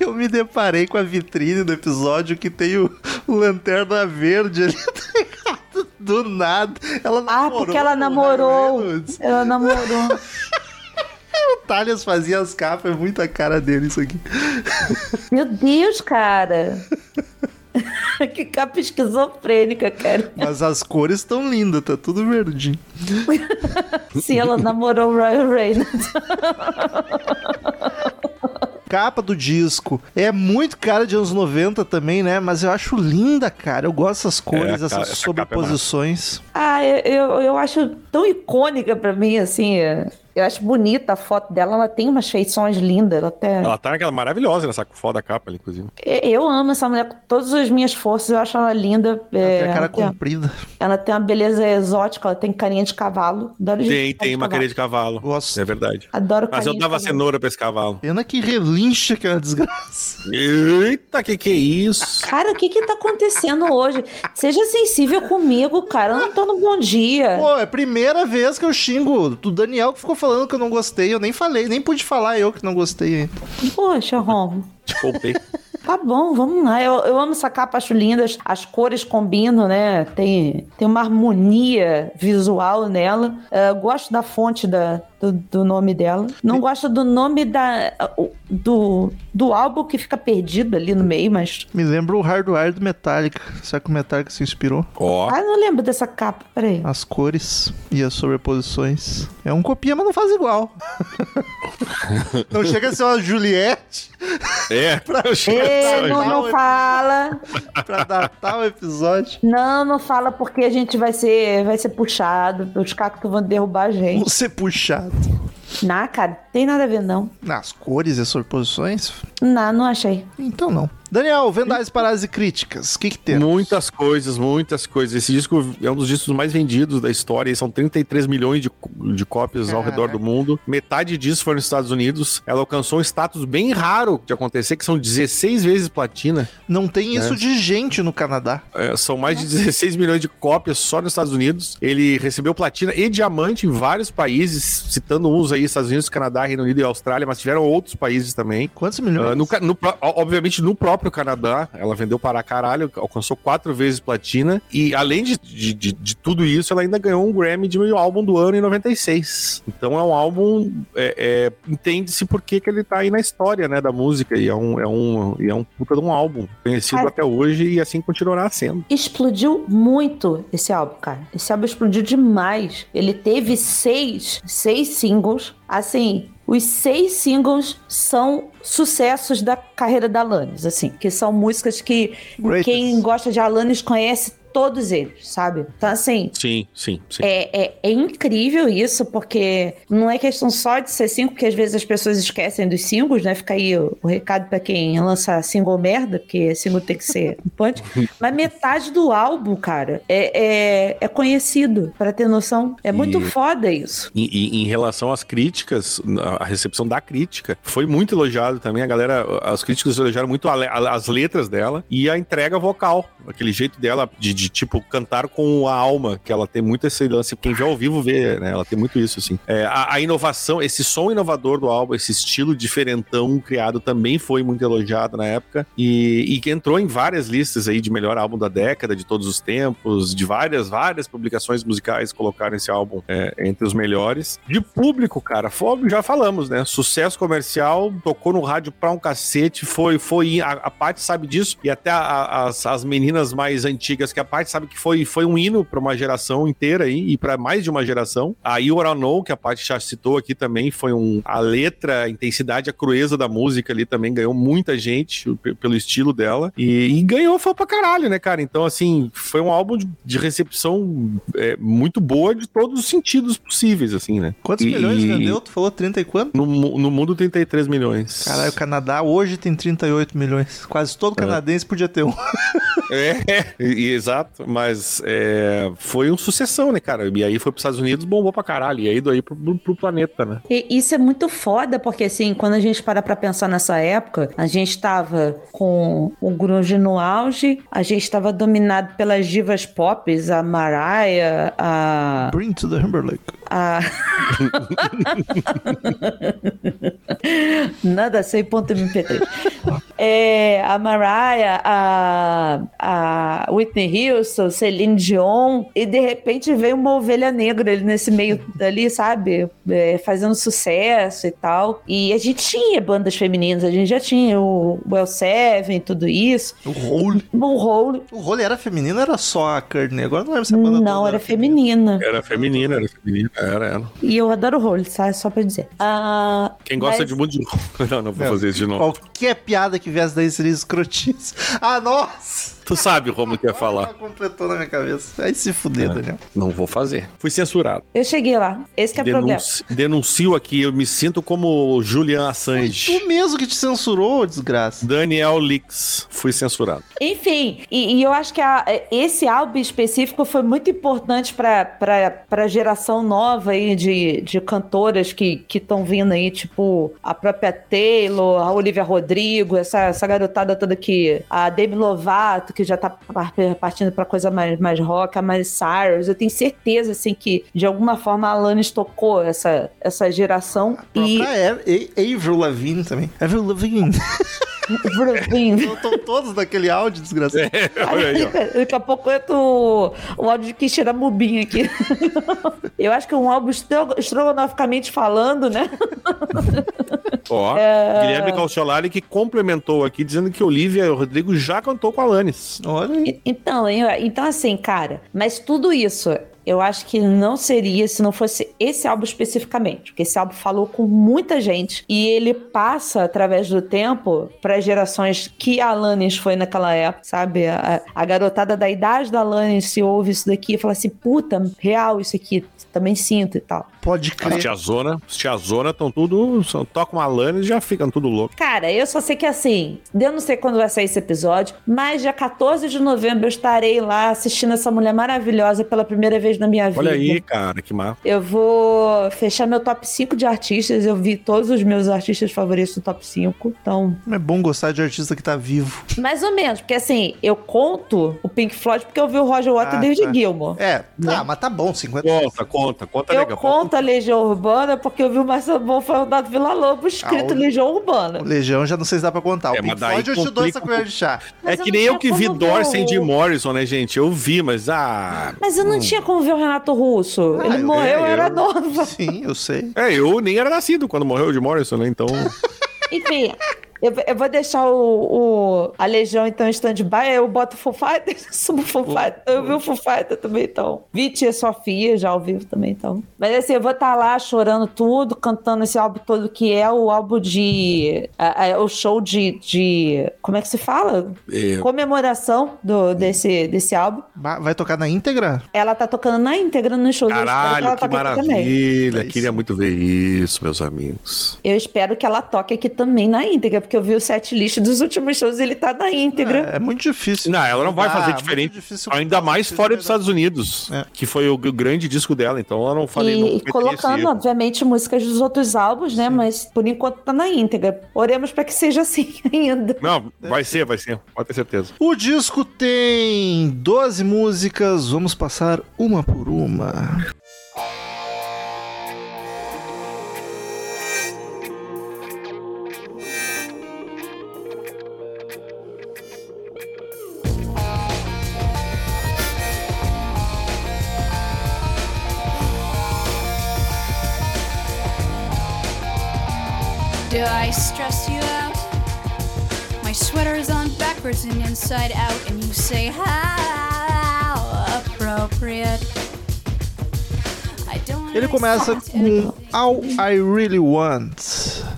E eu me deparei com a vitrine do episódio que tem o, o lanterna verde ali, tá ligado? Do nada. Ela Ah, namorou porque ela namorou. Ela namorou. O Thales fazia as capas, é muita cara dele isso aqui. Meu Deus, cara. Que capa esquizofrênica, cara. Mas as cores estão lindas, tá tudo verdinho. Se ela namorou o Ryan Reynolds. Capa do disco. É muito cara de anos 90 também, né? Mas eu acho linda, cara. Eu gosto dessas cores, É, a ca- essas essa capa é sobreposições. Ah, eu, eu, eu acho tão icônica pra mim, assim. é. Eu acho bonita a foto dela, ela tem umas feições lindas. Ela até... Ela tá naquela maravilhosa nessa foda capa ali, inclusive. Eu amo essa mulher com todas as minhas forças, eu acho ela linda. Ela É, tem a cara ela, tem, comprida. ela tem uma beleza exótica, ela tem carinha de cavalo. Adoro gente Tem, com tem uma cavalo. carinha de cavalo. Gosto. É verdade. Adoro Mas eu dava cenoura pra esse cavalo. Pena que relincha que é uma desgraça. Eita, que que é isso? Cara, o que que tá acontecendo hoje? Seja sensível comigo, cara. Eu não tô no bom dia. Pô, é a primeira vez que eu xingo. O Daniel que ficou falando que eu não gostei. Eu nem falei, nem pude falar eu que não gostei. Poxa, Romo. Te poupei. Tá bom, vamos lá. Eu, eu amo essa capa, acho linda. As, as cores combinam, né? Tem, tem uma harmonia visual nela. Eh, gosto da fonte da, do, do nome dela. Não gosto do nome da, do, do álbum que fica perdido ali no meio, mas. Me lembra o Hardwire do Metallica. Será que o Metallica se inspirou? Ó. Ah, eu não lembro dessa capa. Peraí. As cores e as sobreposições. É um copia, mas não faz igual. não chega a ser uma Juliette É. Ei, não, não fala. pra datar o episódio. Não, não fala porque a gente vai ser, vai ser puxado. Os cactos vão derrubar a gente. Vou ser puxado. Não, cara, tem nada a ver, não. Nas cores e as sobreposições? Não, não achei. Então não. Daniel, Vendais Paradas e Críticas. O que que tem? Muitas coisas, muitas coisas. Esse disco é um dos discos mais vendidos da história. e São 33 milhões de, de cópias ao redor do mundo. Metade disso foi nos Estados Unidos. Ela alcançou um status bem raro de acontecer, que são 16 vezes platina. Não tem isso É. de gente no Canadá. É, são mais de 16 milhões de cópias só nos Estados Unidos. Ele recebeu platina e diamante em vários países, citando uns aí, Estados Unidos, Canadá, Reino Unido e Austrália, mas tiveram outros países também. Quantos milhões? Ah, no no obviamente, no próprio Canadá, ela vendeu para caralho, alcançou quatro vezes platina. E além de, de, de- de tudo isso, ela ainda ganhou um Grammy de álbum do ano em 96. Então é um álbum. é- é, Entende-se por que, que ele tá aí na história né, da música. E é um, é, um, e é um puta de um álbum. Conhecido até hoje e assim continuará sendo. Explodiu muito esse álbum, cara. Esse álbum explodiu demais. Ele teve seis, seis singles. Assim, os seis singles são sucessos da carreira da Alanis, assim, que são músicas que Greatest. quem gosta de Alanis conhece todos eles, sabe? Então, assim, Sim, sim, sim. É, é, é incrível isso, porque não é questão só de ser single, porque às vezes as pessoas esquecem dos singles, né? Fica aí o, o recado pra quem lança single merda, porque single tem que ser um punch. Mas metade do álbum, cara, é, é, é conhecido, pra ter noção. É muito E- foda isso. E, e em relação às críticas, a recepção da crítica foi muito elogiado também. A galera, os críticos elogiaram muito a a- as letras dela e a entrega vocal, aquele jeito dela de, de, tipo cantar com a alma, que ela tem muito esse lance. Quem vê ao vivo vê, né? Ela tem muito isso, assim. É, a, a inovação, esse som inovador do álbum, esse estilo diferentão criado também foi muito elogiado na época e, que entrou em várias listas aí de melhor álbum da década, de todos os tempos, de várias, várias publicações musicais colocaram esse álbum é, entre os melhores. De público, cara, foi, já falamos, né? Sucesso comercial, tocou no rádio pra um cacete, foi, foi a, a sabe disso, e até a- a- as, as meninas mais antigas que a Paty sabe que foi, foi um hino pra uma geração inteira aí, e pra mais de uma geração. A You Are Know, que a Paty já citou aqui também, foi um. A letra, a intensidade, a crueza da música ali também ganhou muita gente pelo estilo dela. E, e ganhou foi pra caralho, né, cara? Então, assim, foi um álbum de, de recepção é, muito boa de todos os sentidos possíveis, assim, né? Quantos E- milhões vendeu? Tu falou 30 e quanto? No, no mundo, 33 milhões. Caralho, o Canadá hoje tem 38 milhões. Quase todo canadense podia ter um. É, e- e- exato, mas é, foi um sucessão, né, cara? E aí foi pros Estados Unidos, bombou pra caralho. E aí daí pro, pro, pro planeta, né? E isso é muito foda, porque assim, quando a gente para pra pensar nessa época, a gente tava com o grunge no auge, a gente tava dominado pelas divas pop, a Mariah, a... Bring to the Timberlake. A... Nada sei ponto MP3. É, a Mariah, a, a Whitney Houston, Celine Dion, e de repente veio uma ovelha negra ali nesse meio ali, sabe? É, fazendo sucesso e tal. E a gente tinha bandas femininas, a gente já tinha o Well Seven, tudo isso. O Hole. O Hole, O Hole era feminino ou era só a Courtney? Agora não lembro se a banda não, toda era feminina. Era feminina, era feminina. Era, era. E eu adoro o Hole, sabe? Só pra dizer. Ah, Quem gosta mas- de muito de novo. Não, não vou Não. fazer isso de novo. Qualquer piada que viesse daí seria escrotice. Ah, nossa! Tu sabe como que ia Ela falar. completou na minha cabeça. Aí se fuder, É. Daniel. Não vou fazer. Fui censurado. Eu cheguei lá. Esse que é o problema. Denunci- denuncio aqui, eu me sinto como Julian Assange. Tu mesmo que te censurou, desgraça. Daniel Lix. Fui censurado. Enfim, e, e eu acho que a- esse álbum específico foi muito importante para a geração nova aí de, de cantoras que estão vindo aí, tipo a própria Taylor, a Olivia Rodrigo, essa, essa garotada toda que. A Demi Lovato, que já tá par- partindo para coisa mais, mais rock, a Miley Cyrus. Eu tenho certeza, assim, que de alguma forma a Alanis tocou essa, essa geração. E... E. Própria A- Avril Lavigne também. Avril Lavigne. Estão todos naquele áudio, desgraçado. Olha aí, ó. Daqui a pouco entra o, o áudio de quem cheira mubinho aqui. Eu acho que é um álbum estro- estrogonoficamente falando, né? Ó, É. Guilherme Calciolari que complementou aqui, dizendo que Olivia Rodrigo já cantou com a Alanis. Olha aí. Então, então assim, cara, mas tudo isso eu acho que não seria se não fosse esse álbum especificamente, porque esse álbum falou com muita gente e ele passa através do tempo para gerações que a Alanis foi naquela época, sabe? A, a garotada da idade da Alanis se ouve isso daqui e fala assim, puta, real isso aqui, também sinto e tal. Pode As crer. tiazona, as tiazona estão tudo, só tocam uma Alanis e já ficam tudo louco. Cara, eu só sei que assim, eu não sei quando vai sair esse episódio, mas dia 14 de novembro eu estarei lá assistindo essa mulher maravilhosa pela primeira vez na minha vida. Olha aí, cara, que massa. Eu vou fechar meu top 5 de artistas. Eu vi todos os meus artistas favoritos do top 5. Então, É bom gostar de artista que tá vivo. mais ou menos. Porque assim, eu conto o Pink Floyd porque eu vi o Roger Waters Ah, e David tá. Gilmour. É, tá, mas tá bom, 50. Conta, conta, conta Eu legal. conto a Legião Urbana porque eu vi o Marcelo Bonfá da Vila Lobo escrito Ah, o- Legião Urbana. O Legião já não sei se dá pra contar. O É, Pink Floyd eu te dou essa colher de chá. É Mas eu que nem eu que vi Dorsey o- de Morrison, né, gente? Eu vi, mas ah. Mas eu não tinha como ver o Renato Russo. Ah, Ele eu- morreu, eu eu- era nova. Sim, eu sei. É, eu nem era nascido quando morreu o de Morrison, né? Então. Enfim, eu, eu vou deixar o, o- a Legião então em stand-by, aí eu boto o Foo Fighters, subo o Foo Fighters. Eu vi o Foo Fighters também, então. Vi Tia Sofia já ao vivo também, então. Mas assim, eu vou estar lá chorando tudo, cantando esse álbum todo, que é o álbum de... a- a- o show de, de... Como é que se fala? É, Comemoração do, desse, desse álbum. Vai tocar na íntegra? Ela tá tocando na íntegra no show. Caralho, eu que maravilha. É. Queria muito ver isso, meus amigos. Eu espero que ela toque aqui também na íntegra, porque eu vi o set list dos últimos shows e ele tá na íntegra. É, é muito difícil. Não, ela não vai Ah, fazer muito diferente. difícil Ainda mais fora dos. Estados Unidos, É. que foi o, grande disco dela. Então ela não falei. não E, cometeria colocando, obviamente, músicas dos outros álbuns, né? Mas por enquanto tá na íntegra. Oremos pra que seja assim ainda. Não, vai ser, vai ser. Pode ter certeza. O disco tem 12 músicas, vamos passar uma por uma. Do I stress you out? My sweater is on backwards and inside out, and you say, How appropriate. I don't wanna Ele começa com All I Really Want.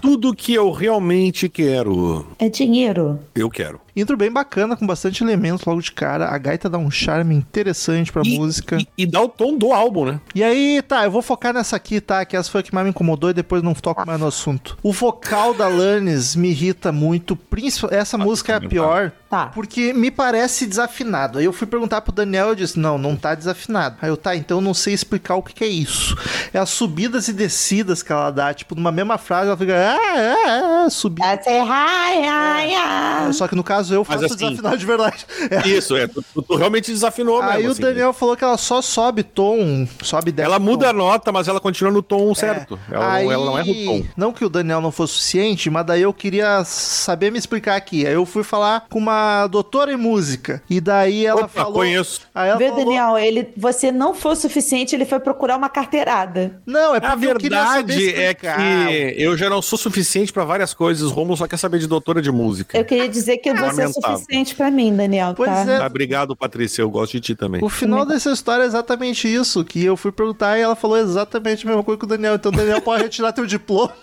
Tudo que eu realmente quero, É dinheiro. eu quero. Intro bem bacana, com bastante elementos logo de cara. A gaita dá um charme interessante pra E- música. E, e dá o tom do álbum, né? E aí, tá, eu vou focar nessa aqui, tá? Que essa foi a que mais me incomodou e depois não toco mais no assunto. O vocal da Lannis me irrita muito. principal- Essa música é a pior. Tá. Porque me parece desafinado. Aí eu fui perguntar pro Daniel e disse: Não, não tá desafinado. Aí eu, tá, então eu não sei explicar o que, que é isso. É as subidas e descidas que ela dá. Tipo, numa mesma frase, ela fica. Ah, ah, ah, subida. I say hi, hi, hi. Só que no caso eu Mas faço assim- desafinado de verdade. É. Isso, é. Tu, tu- realmente desafinou Aí mesmo. o assim. Daniel falou que ela só sobe tom, sobe e desce Ela muda a tom. nota, mas ela continua no tom certo. Ela, Aí, não, ela não erra o tom. Não que o Daniel não fosse suficiente, mas daí eu queria saber me explicar aqui. Aí eu fui falar com uma doutora em música. E daí ela Opa, falou. conheço. Aí ela Vê, falou, Daniel, ele, você não foi o suficiente, ele foi procurar uma carteirada. Não, é A porque eu queria saber verdade é que eu já não sou suficiente pra várias coisas. O Romulo só quer saber de doutora de música. Eu queria dizer que você é Lamentável. suficiente pra mim, Daniel, Pois tá? é. Ah, obrigado, Patrícia. Eu gosto de ti também. O final dessa história é exatamente isso, que eu fui perguntar e ela falou exatamente a mesma coisa que o Daniel. Então Daniel pode retirar teu diploma.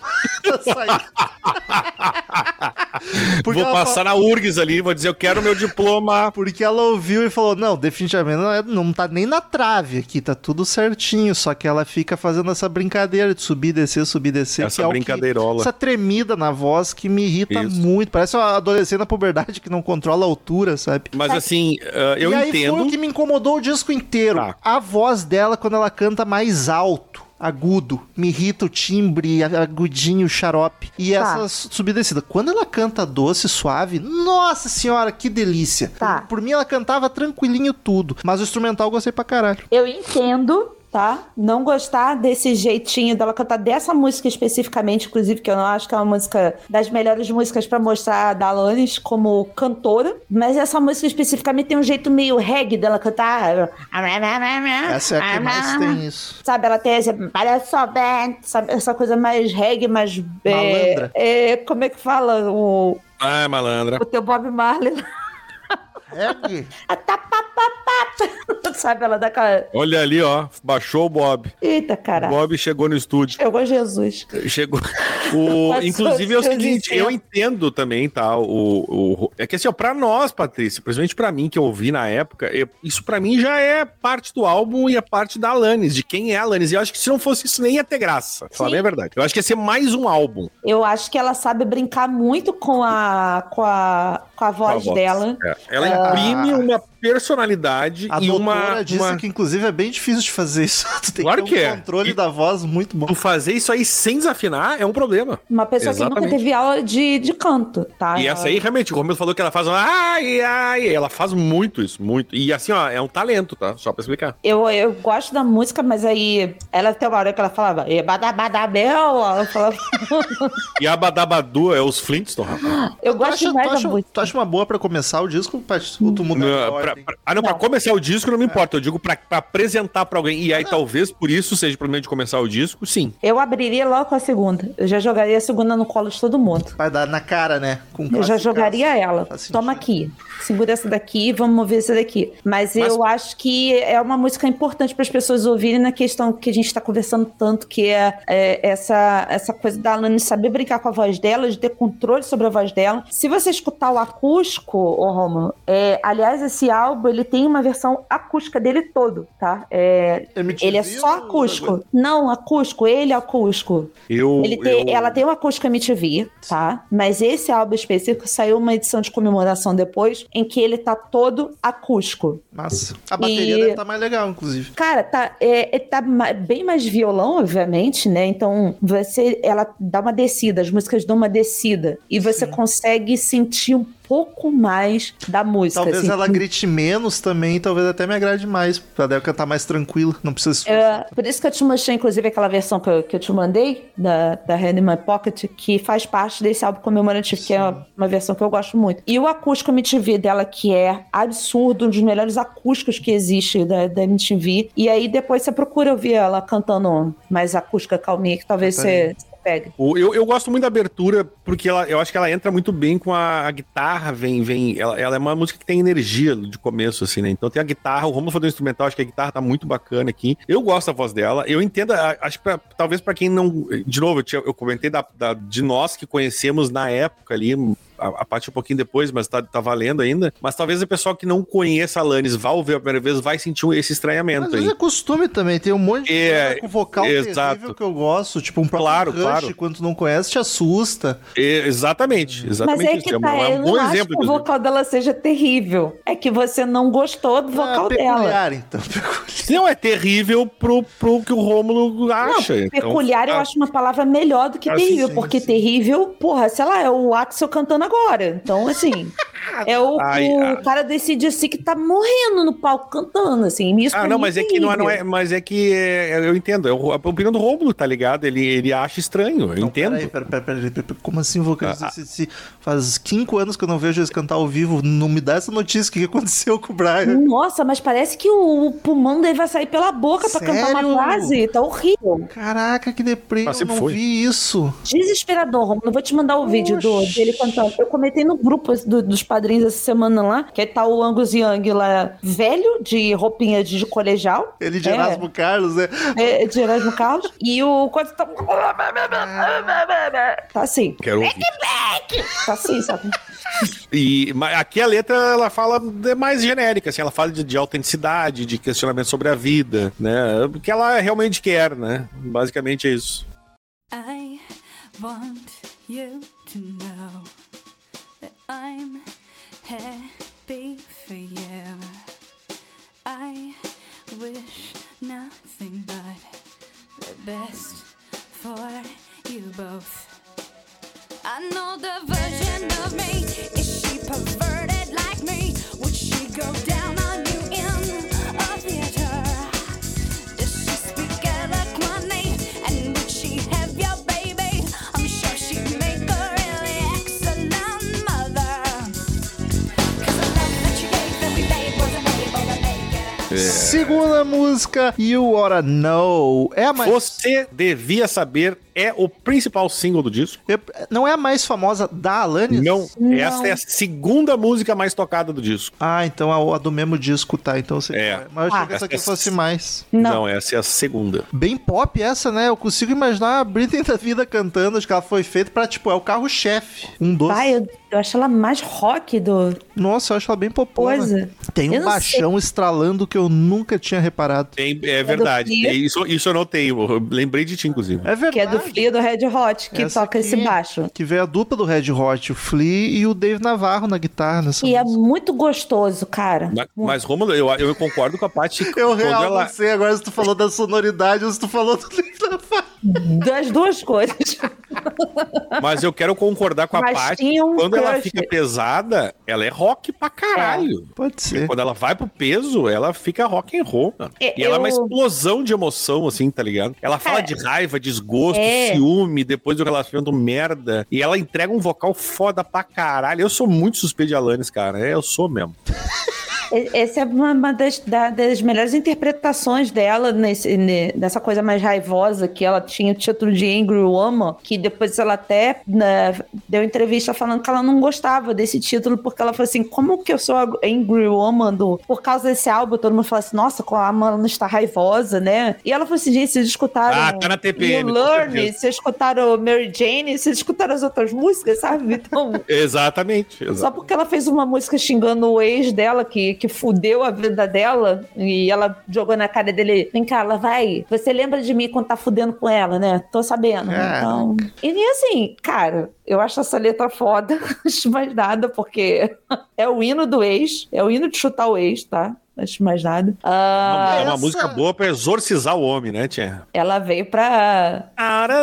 Vou ela passar na URGS ali, vou dizer, eu quero meu diploma. Porque ela ouviu e falou: Não, definitivamente não, é- não tá nem na trave aqui, tá tudo certinho. Só que ela fica fazendo essa brincadeira de subir, descer, subir, descer. Essa que é o que- brincadeirola. essa tremida na voz que me irrita Isso. muito. Parece uma adolescente na puberdade que não controla a altura, sabe? Mas assim, ah, eu e aí entendo. foi o que me incomodou o disco inteiro. Tá. A voz dela quando ela canta mais alto. Agudo, me irrita o timbre, agudinho, xarope. E Tá. essa subida e descida. Quando ela canta doce, suave, nossa senhora, que delícia. Tá. Por, por mim, ela cantava tranquilinho tudo. Mas o instrumental eu gostei pra caralho. Eu entendo, tá? Não gostar desse jeitinho dela cantar dessa música especificamente, inclusive, que eu não acho que é uma música das melhores músicas pra mostrar a Dalanis como cantora. Mas essa música especificamente tem um jeito meio reggae dela cantar. Essa é a que mais tem isso. Sabe, ela tem esse. Parece só bem, sabe, essa coisa mais reggae, mais. é, Malandra. É, como é que fala? O, Ah, malandra. o teu Bob Marley. Reggae? A tapapapapa. Sabe, ela dá aquela. Olha ali, ó. Baixou o Bob. Eita, O caralho. Bob chegou no estúdio. Chegou Jesus. Chegou. O, inclusive é o seguinte, eu entendo também, tá? O, o, é que assim, ó, pra nós, Patrícia, principalmente pra mim que eu ouvi na época, eu- isso pra mim já é parte do álbum e a parte da Alanis, de quem é a Alanis. E eu acho que se não fosse isso, nem ia ter graça. pra Falar Sim. bem a verdade. Eu acho que ia ser mais um álbum. Eu acho que ela sabe brincar muito com a, com a, com a voz com a dela. É. Ela Ah. imprime uma personalidade A e uma. disse uma... que, inclusive, é bem difícil de fazer isso. Tu tem Claro que ter que um é. controle E- da voz muito bom. Tu fazer isso aí sem desafinar é um problema. Uma pessoa que Exatamente. nunca teve aula de, de canto, tá? E Ela- essa aí, realmente, o Romero falou que ela faz ai, ai, ela faz muito isso, muito. E assim, ó, é um talento, tá? Só pra explicar. Eu, eu gosto da música, mas aí ela tem uma hora que ela falava "E badabadabel", ela falava. E a Badabadu é os Flintstones, rapaz. Eu gosto acha, demais tu, da acha, música. Tu acha uma boa pra começar o disco, Paty? Ou tu muda a Não, pra- pra- ah, não, pra Não. começar o disco não me importa. Eu digo pra, pra apresentar pra alguém. E aí, talvez por isso seja o problema de começar o disco, sim. Eu abriria logo com a segunda. Eu já jogaria a segunda no colo de todo mundo. Vai dar na cara, né? Com Eu já jogaria ela. Faz sentido. Toma aqui. Segura essa daqui, vamos mover essa daqui. Mas, Mas- eu acho que é uma música importante para as pessoas ouvirem na questão que a gente está conversando tanto, que é, é, essa, essa coisa da Alane saber brincar com a voz dela, de ter controle sobre a voz dela. Se você escutar o acústico, ô Romulo, é, aliás, esse álbum ele tem uma versão acústica dele todo, tá? É, MTV ele é só acústico. Não, acústico, ele é acústico. Eu. Ele tem- eu- Ela tem uma acústica MTV, tá? Mas esse álbum específico saiu uma edição de comemoração depois, em que ele tá todo acústico. Massa. A bateria E- deve estar mais legal, inclusive. Cara, tá, é, é- tá bem mais violão, obviamente, né? Então, você, ela dá uma descida, as músicas dão uma descida. E você consegue sentir um pouco mais da música. Talvez assim. ela grite menos também, talvez até me agrade mais. Eu cantar mais tranquilo, não precisa se É, por isso que eu te mostrei, inclusive, aquela versão que eu, que eu te mandei, da, da Hand in My Pocket, que faz parte desse álbum comemorativo, que é uma, uma versão que eu gosto muito. E o acústico MTV dela, que é absurdo, um dos melhores acústicos que existe da, da MTV. E aí depois você procura ouvir ela cantando mais acústica calminha, que talvez Tá você, você pegue. O- Eu, eu gosto muito da abertura, porque ela, eu acho que ela entra muito bem com a, a guitarra, vem, vem. Ela, ela é uma música que tem energia de começo, assim, né? Então tem a guitarra, o Romulo falou do instrumental, acho que a guitarra tá muito bacana aqui. Eu gosto da voz dela, eu entendo, acho que pra- talvez pra quem não. De novo, eu, tinha- eu comentei da, da- de nós que conhecemos na época ali. A, a parte um pouquinho depois, mas tá, tá valendo ainda. Mas talvez o pessoal que não conheça a Alanis vá ouvir a primeira vez, vai sentir um- esse estranhamento vezes aí. é costume também, tem um monte de É, com vocal exato. terrível que eu gosto, tipo um próprio Claro, Rush, claro. quando tu não conhece, te assusta. É, exatamente, Mas exatamente é isso. que É um, tá, é um eu bom não acho exemplo. que o inclusive. vocal dela seja terrível. É que você não gostou do vocal ah, dela. peculiar, então. peculiar. Não, é terrível pro, pro que o Rômulo acha. Não, então, peculiar eu ah, acho uma palavra melhor do que Ah, terrível, sim, porque sim. terrível, porra, sei lá, é o Axel cantando agora. Então, assim, é o, Ai, o ai. cara desse assim que tá morrendo no palco cantando, assim. Isso Ah, não, mas é que não é, não é- mas é que é, eu entendo. É o- a opinião do Rômulo, tá ligado? Ele, ele acha estranho, eu Não, entendo. Peraí, peraí, peraí, peraí, peraí, como assim vocalista? Ah, Se- se- faz cinco anos que eu não vejo eles cantar ao vivo, não me dá essa notícia, o que aconteceu com o Brian? Nossa, mas parece que o, o pulmão dele vai sair pela boca pra cantar uma frase. Tá horrível. Caraca, que deprê, Ah, eu não foi. vi isso. Desesperador, Romulo. Eu vou te mandar o vídeo do, Oxi. dele cantando. Eu comentei no grupo do- dos padrinhos essa semana lá, que aí tá o Angus Young lá, velho, de roupinha de colegial. Ele de É. Erasmo Carlos, né? É, de Erasmo Carlos. E o coisa tá. Tá assim. Quero ouvir. Tá assim, sabe? E mas aqui a letra ela fala é mais genérica, assim, ela fala de, de autenticidade, de questionamento sobre a vida, né? O que ela realmente quer, né? Basicamente é isso. I want you to wish nothing but the best for you both. I know the version of me. Is she perverted like me? Would she go down it. Segunda música, You Oughta Know. É a mais. Você devia saber é o principal single do disco. Eu- Não é a mais famosa da Alanis? Não, Não. essa é a segunda música mais tocada do disco. Ah, então a, a do mesmo disco, tá. Então você. É. Mas eu achei Ah. que essa aqui Essa- fosse mais. Não. essa é a segunda. Bem pop essa, né? Eu consigo imaginar a Britney da vida cantando. Acho que ela foi feita pra, tipo, é o carro-chefe. Um doce. Pai, eu, eu acho ela mais rock do Nossa, eu acho ela bem coisa. Tem um não baixão estralando que eu nunca tinha reparado. Tem- é verdade. Flea. É, Isso, isso eu notei. Eu lembrei de ti, inclusive. É verdade. Que é do Flea do Red Hot, que Essa toca aqui. esse baixo. Que veio a dupla do Red Hot, o Flea e o Dave Navarro na guitarra nessa E é música. muito gostoso, cara. Mas, mas Romulo, eu, eu concordo com a Paty. Eu real ela- não sei agora se tu falou da sonoridade ou se tu falou do Dave Navarro. Das duas coisas. Mas eu quero concordar com a Mas Paty. um quando ela crush. fica pesada, ela é rock pra caralho. Pode ser. Quando ela vai pro peso, ela fica rock and roll, mano. É, E ela é uma eu- explosão de emoção, assim, tá ligado? Ela fala É. de raiva, desgosto, É. ciúme, depois do relacionamento merda. E ela entrega um vocal foda pra caralho. Eu sou muito suspeito de Alanis, cara. É, eu sou mesmo. E- Essa é uma, das, da- das melhores interpretações dela nesse, ne- nessa coisa mais raivosa que ela tinha o título de Angry Woman, que depois ela até né, deu entrevista falando que ela não gostava desse título, porque ela falou assim, como que eu sou a Angry Woman do... por causa desse álbum, todo mundo fala assim, nossa, como a Mano está raivosa, né? E ela falou assim, gente, vocês escutaram Ah, tá na TPM, Learn, vocês escutaram Mary Jane, vocês escutaram as outras músicas, sabe? Então... Exatamente. Só exatamente. porque ela fez uma música xingando o ex dela, que, que fudeu a vida dela, e ela jogou na cara dele: Vem cá, ela vai. Você lembra de mim quando tá fudendo com ela, né? Tô sabendo. É. Então. E assim, cara, eu acho essa letra foda, acho mais nada, porque é o hino do ex, é o hino de chutar o ex, tá? Acho mais nada. É uma essa- música boa pra exorcizar o homem, né, Tia? ela veio pra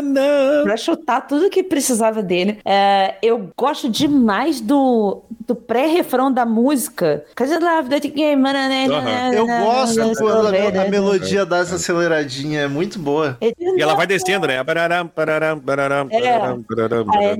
know. Pra chutar tudo que precisava dele. É, eu gosto demais do, do pré-refrão da música. Cause I love that game. Aham. Eu gosto quando a, a melodia dá essa aceleradinha, é muito boa. E ela vai descendo, né? Pararam, pararam, pararam, É. pararam, pararam, É, pararam.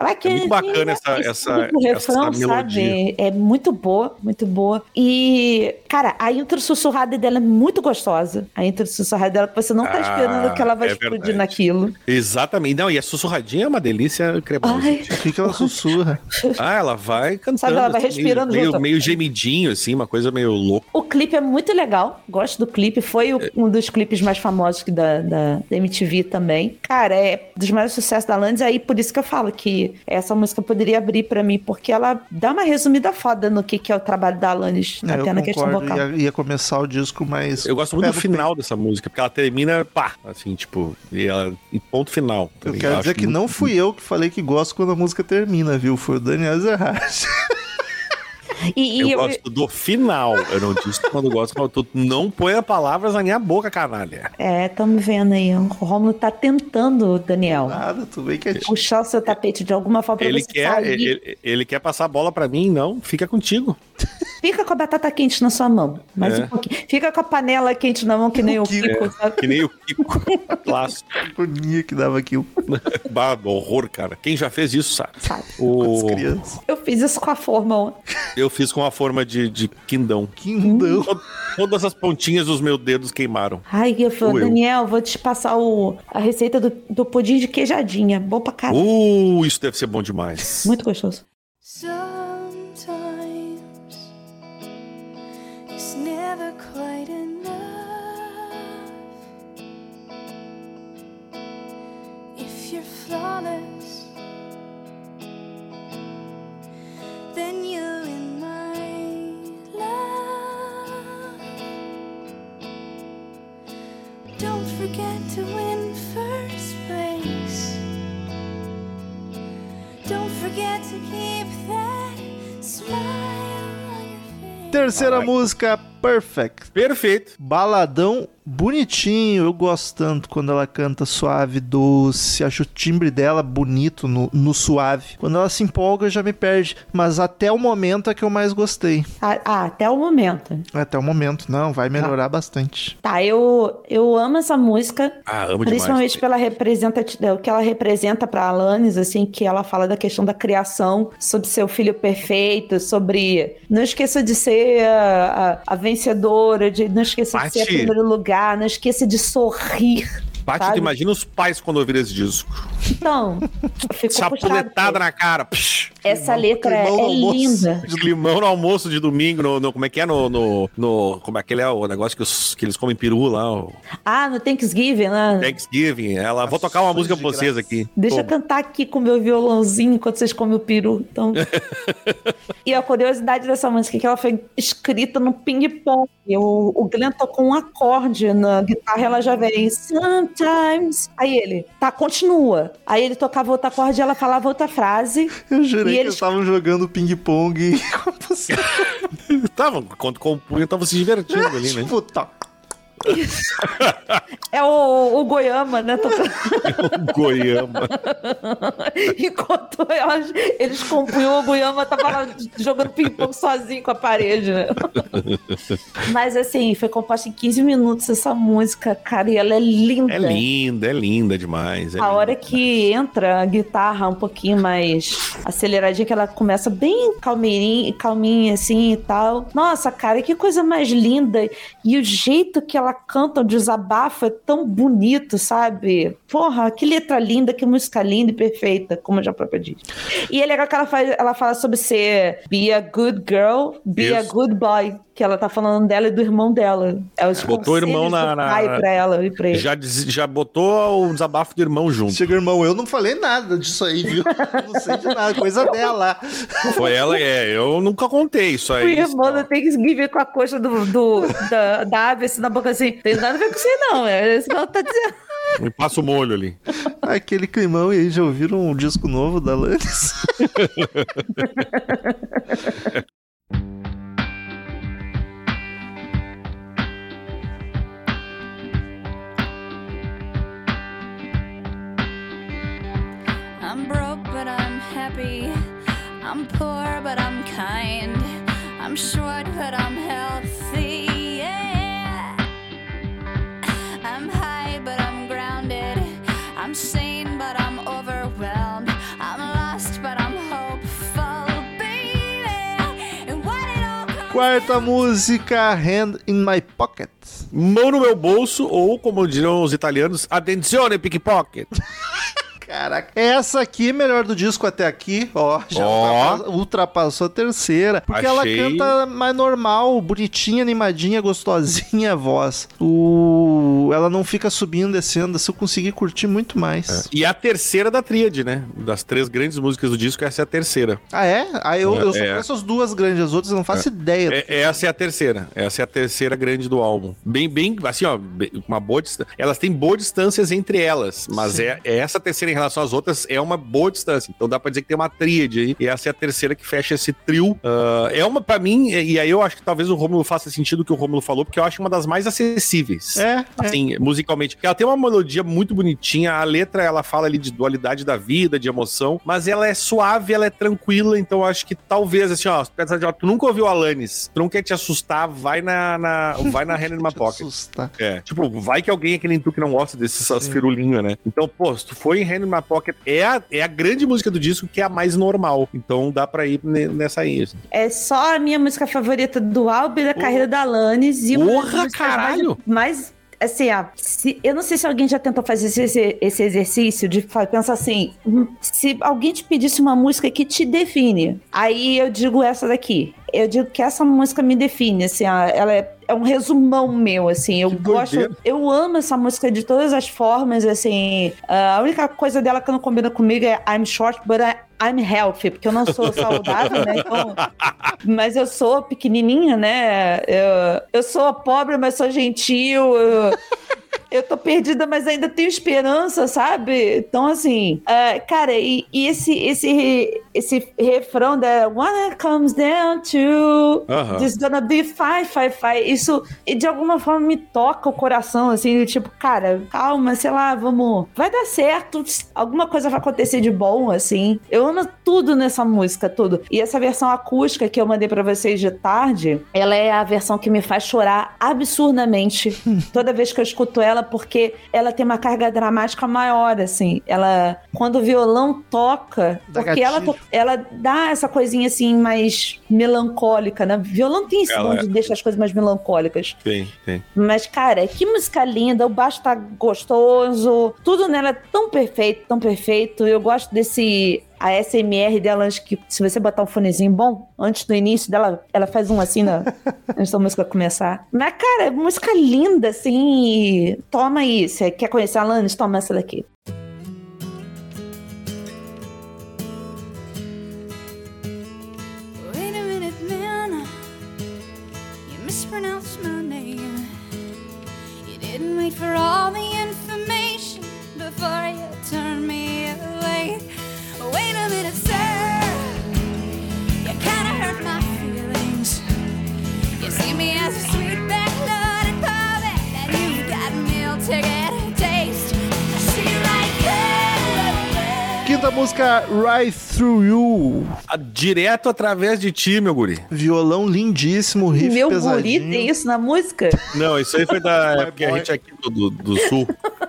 Ela É muito bacana essa- essa- refrão, essa melodia. sabe? É muito boa, muito boa. E, cara, a intro sussurrada dela é muito gostosa. A intro sussurrada dela, que você não tá Ah, esperando que ela vai é explodir verdade. naquilo. Exatamente. Não, e a sussurradinha é uma delícia cremosa. Ai. O que, que ela sussurra? Ah, ela vai cantando. Sabe, ela vai assim, respirando meio, meio, meio gemidinho, assim, uma coisa meio louca. O clipe é muito legal, gosto do clipe. Foi o- um dos clipes mais famosos que da, da, da MTV também. Cara, é dos maiores sucessos da Alanis. Aí por isso que eu falo que essa música poderia abrir pra mim, porque ela dá uma resumida foda no que, que é o trabalho da Alanis, É, eu até na questão concordo, vocal. ia, ia começar o disco, mas... Eu gosto muito do final dessa música, porque ela termina, pá, assim, tipo, e ela, e ponto final. tá Eu quero Acho dizer que muito- não fui eu que falei que gosto quando a música termina, viu? Foi o Daniel Zerhard. E, e Eu eu- gosto do final. Eu não disse quando eu gosto, mas tu não ponha palavras na minha boca, canalha. É, estamos vendo aí. O Romulo tá tentando, Daniel, Nada, tu bem quietinho. puxar o seu tapete de alguma forma pra Ele você quer, sair. ele, ele quer passar a bola pra mim, não, fica contigo. Fica com a batata quente na sua mão. Mais É. um pouquinho. Fica com a panela quente na mão, que nem o Kiko. Kiko, sabe? Que nem o Kiko. Clássico. Agonia que dava aquilo Bah, horror, cara. Quem já fez isso, sabe? sabe? O... crianças. Eu fiz isso com a forma. Eu fiz com a forma de, de quindão. Quindão. Tod- Todas as pontinhas dos meus dedos queimaram. Ai, eu falei, Ou eu. Daniel, vou te passar o, a receita do, do pudim de queijadinha. Bom pra caralho. Uh, isso deve ser bom demais. Muito gostoso. Sometimes Terceira música, Perfect. Perfeito. Baladão bonitinho, eu gosto tanto quando ela canta suave, doce, acho o timbre dela bonito no, no suave. Quando ela se empolga já me perde, mas até o momento é que eu mais gostei. Ah, ah, até o momento. Até o momento, não, vai melhorar bastante. Tá, eu, eu amo essa música. Ah, amo Principalmente demais. pela representatividade, o que ela representa pra Alanis, assim, que ela fala da questão da criação, sobre ser o filho perfeito, sobre não esqueça de ser a, a- a vencedora, de não esqueça de ser o primeiro lugar, não esqueça de sorrir. Paty, imagina os pais quando ouviram esse disco. Então, ficou Chapuletada na cara. Psh. Essa letra é, almoço. linda. Limão no almoço de domingo, no, no- como é que é? No, no, no- Como é que ele é o negócio que, os- que eles comem peru lá? O Ah, no Thanksgiving, né? Thanksgiving. Ela, vou tocar uma música pra vocês graça. aqui. Deixa eu Toma. cantar aqui com o meu violãozinho enquanto vocês comem o peru. Então... e a curiosidade dessa música é que ela foi escrita no ping-pong. O, o Glenn tocou um acorde na guitarra, ela já vem sometimes. Aí ele, tá, continua. Aí ele tocava outro acorde e ela falava outra frase. Eu jurei E que eles- estavam jogando ping-pong e. Tava, quando compunha, tava se divertindo ali, né? Tipo, tá. É o, o Goiama, né? Tocando. Goiama. Enquanto eles compunham, o Goiama tava lá jogando ping-pong sozinho com a parede, né? Mas assim, foi composta em 15 minutos essa música, cara, e ela é linda. É linda, é linda demais. é A linda hora demais. que entra a guitarra um pouquinho mais aceleradinha, que ela começa bem calmeirinha, calminha assim e tal. Nossa, cara, que coisa mais linda. E o jeito que ela canta o desabafo é tão bonito, sabe? Porra, que letra linda, que música linda e perfeita, como já própria diz. E é legal que ela, faz, ela fala sobre ser be a good girl, be a Isso. good boy. Que ela tá falando dela e do irmão dela. É os Botou o irmão na- na- pai pra ela e pra ele. Já, já botou o desabafo do irmão junto. Chega, irmão, eu não falei nada disso aí, viu? Eu não sei de nada, coisa dela. Foi ela, é. Eu nunca contei isso O aí. irmão da Thanksgiving com a coxa do, do- da, da ave assim na boca assim. Tem nada a ver com você, não. É isso que ela tá dizendo. Me passa o molho ali. Aquele climão, e aí já ouviram um disco novo da Lannis? I'm broke, but I'm happy. I'm poor, but I'm kind. I'm short, but I'm healthy. Yeah. I'm high, but I'm grounded. I'm sane, but I'm overwhelmed. I'm lost, but I'm hopeful, baby. And what it all comes Quarta música, Hand in My Pocket. Mão no meu bolso, ou como dirão os italianos, attenzione pickpocket. Caraca, essa aqui é melhor do disco até aqui, ó. Já ultrapa- ultrapassou a terceira. Porque ela Achei. canta mais normal, bonitinha, animadinha, gostosinha a voz. O... Ela não fica subindo, descendo. Se eu conseguir curtir muito mais. E a terceira da tríade, né? Das três grandes músicas do disco, essa é a terceira. Ah, é? Ah, eu, eu só É. conheço as duas grandes, as outras eu não faço ideia. É- essa é a terceira. Essa é a terceira grande do álbum. Bem, bem, assim, ó, uma boa distância. Elas têm boas distâncias entre elas, mas é, é essa terceira em relação às outras é uma boa distância. Então dá pra dizer que tem uma tríade aí. E essa é a terceira que fecha esse trio. Ah, é uma, pra mim, e aí eu acho que talvez o Romulo faça sentido o que o Romulo falou, porque eu acho uma das mais acessíveis. É, é. Assim, assim, musicalmente. Ela tem uma melodia muito bonitinha, a letra ela fala ali de dualidade da vida, de emoção, mas ela é suave, ela é tranquila, então acho que talvez, assim, ó, tu nunca ouviu Alanis, tu não quer te assustar, vai na, na vai na My Pocket. Assustar. É, tipo, vai que alguém é que nem tu que não gosta dessas firulinhas, né? Então, pô, se tu foi em in My Pocket, é a, é a grande música do disco que é a mais normal, então dá pra ir nessa aí. Assim. É só a minha música favorita do álbum da carreira da Alanis e Porra, caralho! mais, mais assim, ó, se, eu não sei se alguém já tentou fazer esse, esse exercício de pensar assim: hum, se alguém te pedisse uma música que te define, aí eu digo essa daqui. Eu digo que essa música me define, assim, ela é é um resumão meu, assim. Eu que gosto, doideira. eu amo essa música de todas as formas, assim. A única coisa dela que não combina comigo é I'm short, but I, I'm healthy, porque eu não sou saudável, né? Então, mas eu sou pequenininha, né? Eu, eu sou pobre, mas sou gentil. Eu, eu tô perdida, mas ainda tenho esperança, sabe? Então, assim, uh, cara, e, e, esse, esse, esse refrão da When it comes down to uh -huh. Gonna be fine, fine, fine. Isso, de alguma forma, me toca o coração, assim, tipo, cara, calma, sei lá, vamos. Vai dar certo, alguma coisa vai acontecer de bom, assim. Eu amo tudo nessa música, tudo. E essa versão acústica que eu mandei para vocês de tarde, ela é a versão que me faz chorar absurdamente toda vez que eu escuto ela porque ela tem uma carga dramática maior, assim. Ela, quando o violão toca, dá porque ela, ela dá essa coisinha assim mais melancólica, né? Violão tem esse dom é. de deixar as coisas mais melancólicas. Tem, tem. Mas, cara, que música linda, o baixo tá gostoso, tudo nela é tão perfeito, tão perfeito. Eu gosto desse a SMR dela, acho que se você botar um fonezinho bom, antes do início dela, ela faz um assim na, antes da música começar. Mas, cara, música linda, assim. Toma aí. Você quer conhecer a Alanis? Toma essa daqui. for all the Quinta música, Right Through You. A, direto através de ti, meu guri. Violão lindíssimo, riff meu pesadinho. Meu guri tem isso na música? Não, isso aí foi da época a gente aqui do, do, do sul.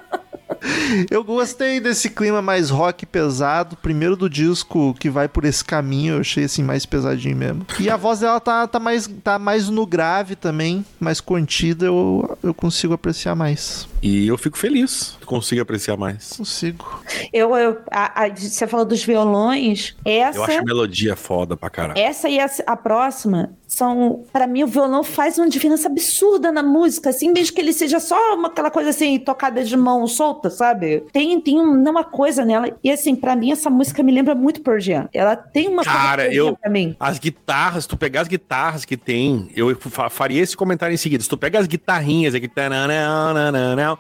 Eu gostei desse clima mais rock pesado. Primeiro do disco que vai por esse caminho, eu achei assim mais pesadinho mesmo. E a voz dela tá, tá, mais, tá mais no grave também, mais contida, eu, eu consigo apreciar mais. E eu fico feliz que consigo apreciar mais. Consigo. Eu, eu a, a, você falou dos violões. Essa, eu acho a melodia foda pra caralho. Essa e a, a próxima são. para mim, o violão faz uma diferença absurda na música, assim, mesmo que ele seja só uma, aquela coisa assim, tocada de mão solta, sabe? Tem, tem uma coisa nela. E assim, para mim, essa música me lembra muito Pearl Jam. Ela tem uma Cara, coisa eu. Pra mim. As guitarras, tu pegar as guitarras que tem, eu faria esse comentário em seguida. Se tu pega as guitarrinhas aqui,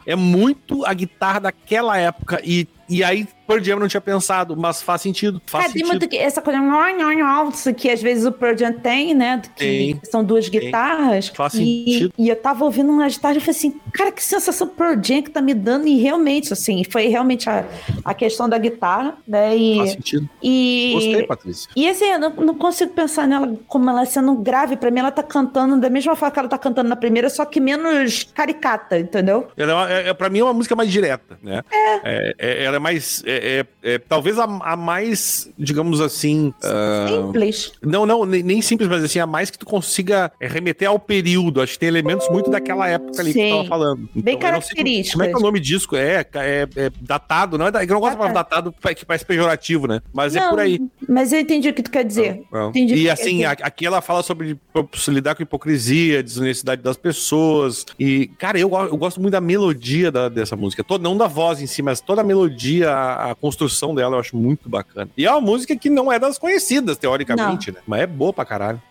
é muito a guitarra daquela época e e aí, Pearl Jam não tinha pensado, mas faz sentido. Faz Cara, sentido. tem muito essa coisa que às vezes o Pearl Jam tem, né? Que tem, são duas tem. guitarras. Faz e, sentido. E eu tava ouvindo uma guitarra e falei assim, cara, que sensação Pearl Jam que tá me dando. E realmente, assim, foi realmente a, a questão da guitarra, né? E, faz sentido. E, Gostei, Patrícia. E assim, eu não, não consigo pensar nela como ela sendo grave. Pra mim, ela tá cantando da mesma forma que ela tá cantando na primeira, só que menos caricata, entendeu? Ela é, é, pra mim é uma música mais direta, né? É. é, é ela é mais. É, é, é, talvez a, a, mais, digamos assim. Uh... Simples. Não, não, nem, nem, simples, mas assim, a mais que tu consiga remeter ao período. Acho que tem elementos muito daquela época ali Sim. que tu tava falando. Então, Bem característico. Como é que é o nome disco? É, é, é datado, não é? Eu não gosto de datado, que parece pejorativo, né? Mas não, é por aí. Mas eu entendi o que tu quer dizer. Entendi e assim, aqui ela fala sobre lidar com hipocrisia, desonestidade das pessoas. E, cara, eu, eu gosto muito da melodia da, dessa música. Todo, não da voz em si, mas toda a melodia, dia a, a, construção dela, eu acho muito bacana. E é uma música que não é das conhecidas, teoricamente, não. né? Mas é boa pra caralho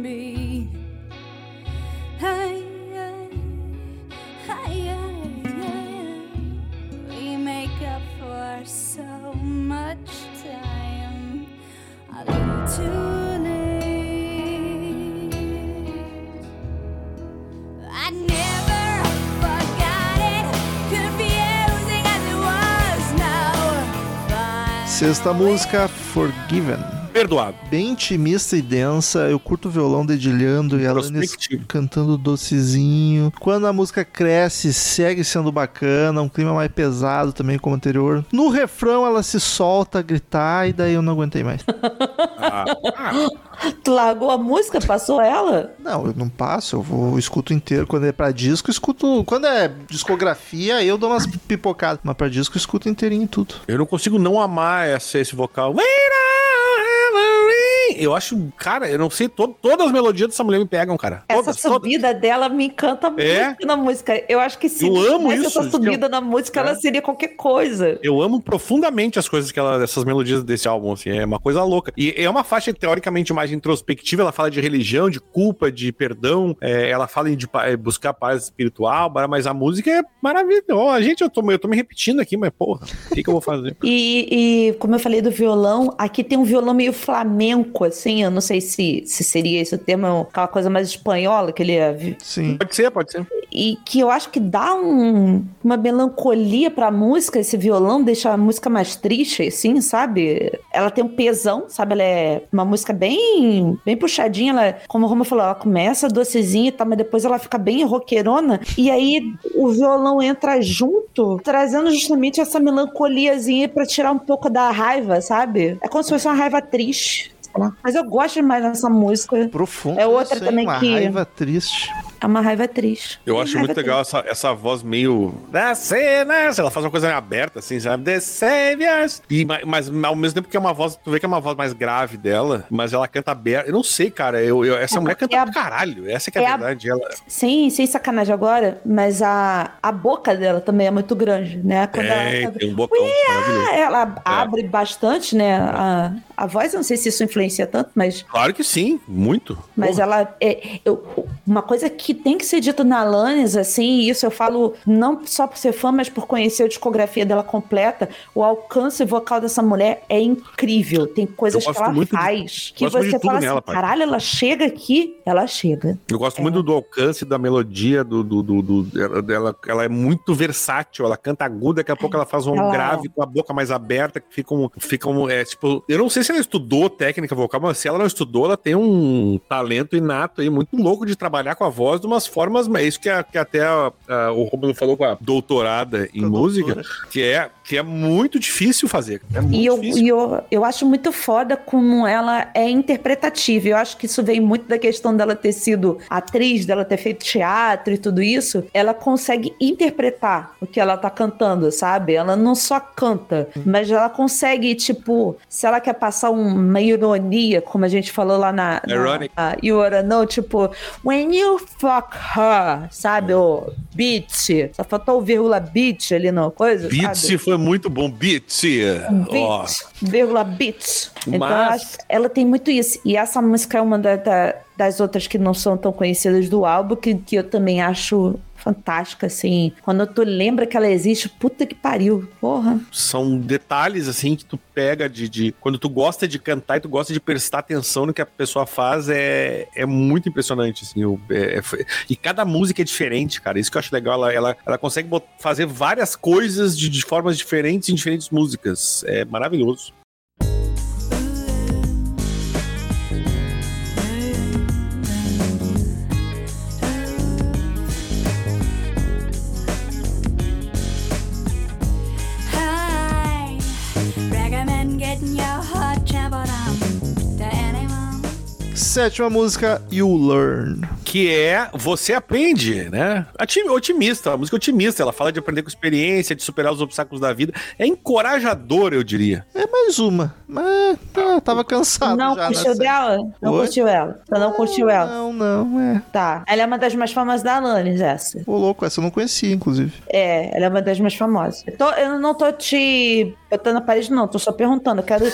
can be. Hey, hey, hey, hey, We make up for so much time. A little too late. I never. Sexta música, Forgiven. Perdoado. Bem intimista e densa. Eu curto o violão dedilhando e a Alanis Introspectivo. cantando docezinho. Quando a música cresce, segue sendo bacana. Um clima mais pesado também, como o anterior. No refrão, ela se solta a gritar e daí eu não aguentei mais. Ah, Tu largou a música, passou ela? Não, eu não passo, eu vou eu escuto inteiro. Quando é pra disco, eu escuto. Quando é discografia, aí eu dou umas pipocadas. Mas pra disco, eu escuto inteirinho tudo. eu não consigo não amar esse, esse vocal. Eu acho, cara, eu não sei, to- todas as melodias dessa mulher me pegam, cara. Essa Todas, todas. subida dela me encanta É? muito na música. Eu acho que se Eu amo isso, essa subida eu- na música, É. ela seria qualquer coisa. Eu amo profundamente as coisas que ela, essas melodias desse álbum, assim, é uma coisa louca. E é uma faixa teoricamente mais introspectiva, ela fala de religião, de culpa, de perdão, é, ela fala de é, buscar paz espiritual, mas a música é maravilhosa. Gente, eu tô, eu tô me repetindo aqui, mas porra, o que, que eu vou fazer? E, e como eu falei do violão, aqui tem um violão meio flamenco, assim. Eu não sei se, se seria esse o termo, aquela coisa mais espanhola que ele é. Sim. Pode ser, pode ser. E que eu acho que dá um- uma melancolia pra música, esse violão, deixa a música mais triste, assim, sabe? Ela tem um pesão, sabe? Ela é uma música bem, bem puxadinha. Ela, como a Roma falou, ela começa docezinha e tal, mas depois ela fica bem roqueirona. E aí o violão entra junto, trazendo justamente essa melancoliazinha pra tirar um pouco da raiva, sabe? É como se fosse uma raiva triste. Sei lá. Mas eu gosto demais dessa música. Profundo. É outra hein? também Uma que- raiva triste. É uma raiva triste. Eu acho muito legal essa, essa voz meio. Desce, né? Ela faz uma coisa meio aberta, assim, sabe? The Saviors. E, ma- mas, ao mesmo tempo que é uma voz. Tu vê que é uma voz mais grave dela, mas ela canta aberta. Eu não sei, cara. Eu, eu- essa É, mulher canta é a- pra caralho. Essa que é a é a- verdade. Ela, Sem, sem sacanagem agora, mas a, a boca dela também é muito grande, né? Quando é, ela, tem um bocão maravilhoso. ela abre bastante, né? A, a voz, não sei se isso influencia tanto, mas, Claro que sim, muito. mas Porra. ela. É, eu- uma coisa que tem que ser dita na Alanis, assim, e isso eu falo não só por ser fã, mas por conhecer a discografia dela completa, o alcance vocal dessa mulher é incrível. Tem coisas que ela muito de- faz que você fala assim: nela, caralho, ela chega aqui, ela chega. Eu gosto muito do alcance, da melodia, do, do, do, do- dela, dela. Ela é muito versátil. Ela canta aguda, daqui a pouco ela faz um Ela- grave com a boca mais aberta, que fica um. Fica um é, tipo, eu não sei se ela estudou técnica vocal, mas se ela não estudou, ela tem um talento inato aí, muito louco de trabalhar com a voz de umas formas. mas É isso que, a- que até a- a- o Romulo falou com a doutorada em a música, doutora. que é, que é muito difícil fazer. É muito E eu, difícil. e eu, eu acho muito foda como ela é interpretativa. Eu acho que isso vem muito da questão dela ter sido atriz, dela ter feito teatro e tudo isso. Ela consegue interpretar o que ela tá cantando, sabe? Ela não só canta, mas ela consegue, tipo, se ela quer passar uma ironia, como a gente falou lá na. na Ironic. na Wanna Know, tipo, when you fuck her, sabe? O bitch. Só faltou o vírgula bitch ali na coisa. sabe? Beats foi muito bom. Beats. Beats, vírgula beats. Então, Mas- acho que ela tem muito isso. E essa música é uma da- da- das outras que não são tão conhecidas do álbum, que, que eu também acho fantástica, assim. Quando tu lembra que ela existe, puta que pariu. Porra. são detalhes assim que tu pega de, de- quando tu gosta de cantar e tu gosta de prestar atenção no que a pessoa faz é, é muito impressionante assim o- é- é- e cada música é diferente cara isso que eu acho legal ela, ela, ela consegue fazer várias coisas de, de formas diferentes em diferentes músicas é maravilhoso Sétima música, You Learn. que é você aprende né otimista uma música otimista ela fala de aprender com experiência de superar os obstáculos da vida é encorajador eu diria É mais uma. Mas ah, tava cansado não já. curtiu dela? Não Oi? curtiu ela. Você não curtiu ela? Não, não, é. Tá. Ela é uma das mais famosas da Alanis, essa. Ô, louco, essa eu não conhecia, inclusive. É, ela é uma das mais famosas. Eu, tô- eu não tô te botando na parede, não. Tô só perguntando. Eu quero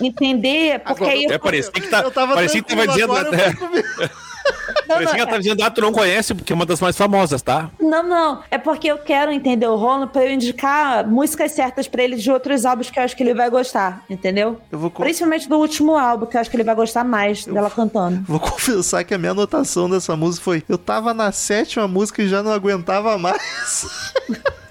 entender, porque Agora aí... é parecia que tá Eu tava parecia que tava dizendo agora eu até Não, Parecia que ela tá dizendo, ah, tu não conhece, porque é uma das mais famosas, tá? Não, não. É porque eu quero entender o Rono pra eu indicar músicas certas pra ele de outros álbuns que eu acho que ele vai gostar, entendeu? Eu vou, Principalmente do último álbum, que eu acho que ele vai gostar mais dela cantando. vou confessar que a minha anotação dessa música foi: eu tava na sétima música e já não aguentava mais.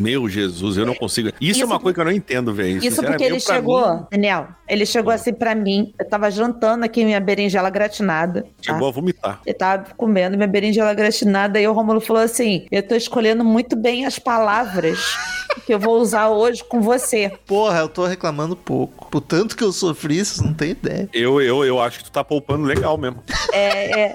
Meu Jesus, eu não consigo. Isso, Isso é uma coisa que eu não entendo, velho. Isso porque ele chegou, mim, Daniel, ele chegou assim pra mim, eu tava jantando aqui minha berinjela gratinada. tá? Chegou a vomitar. Eu tava comendo minha berinjela gratinada e o Romulo falou assim: Eu tô escolhendo muito bem as palavras que eu vou usar hoje com você. Porra, eu tô reclamando pouco. Por tanto que eu sofri, vocês não tem ideia. Eu, eu, eu acho que tu tá poupando legal mesmo. É, é.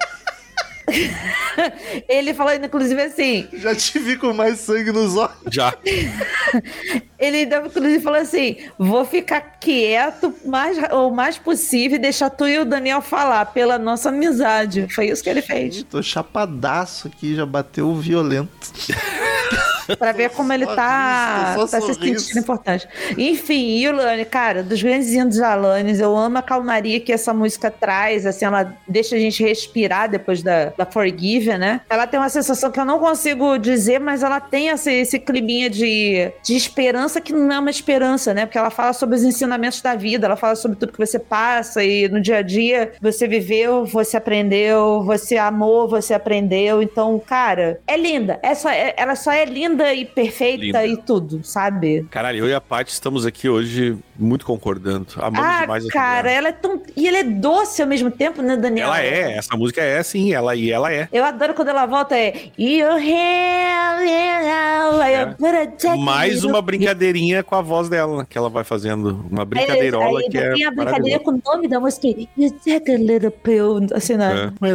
Ele falou, inclusive, assim: Já te vi com mais sangue nos olhos. Já. Ele, inclusive, falou assim: Vou ficar quieto mais, o mais possível e deixar tu e o Daniel falar pela nossa amizade. Foi isso que ele fez. Tô chapadaço aqui, já bateu violento. Pra ver como ele tá, tá se sentindo importante. Enfim, e o Lani, cara, dos grandes hinos da Alanis, eu amo a calmaria que essa música traz, assim, ela deixa a gente respirar depois da, da Forgive, né? Ela tem uma sensação que eu não consigo dizer, mas ela tem esse, esse climinha de, de esperança que não é uma esperança, né? Porque ela fala sobre os ensinamentos da vida, ela fala sobre tudo que você passa e no dia a dia você viveu, você aprendeu, você amou, você aprendeu. Então, cara, é linda. É só, é- ela só é linda e perfeita Linda. e tudo, sabe? Caralho, eu e a Paty estamos aqui hoje muito concordando. Amamos ah, demais essa cara, mulher. ela é tão. E ela é doce ao mesmo tempo, né, Daniel? Ela é, essa música é sim, ela e ela é. Eu adoro quando ela volta, é. You have it, aí eu, "But I take Mais it". uma brincadeirinha com a voz dela, que ela vai fazendo. Uma brincadeirola aí, que é. Tem a brincadeira com o nome da música. You take a little pill. Assim, né? É.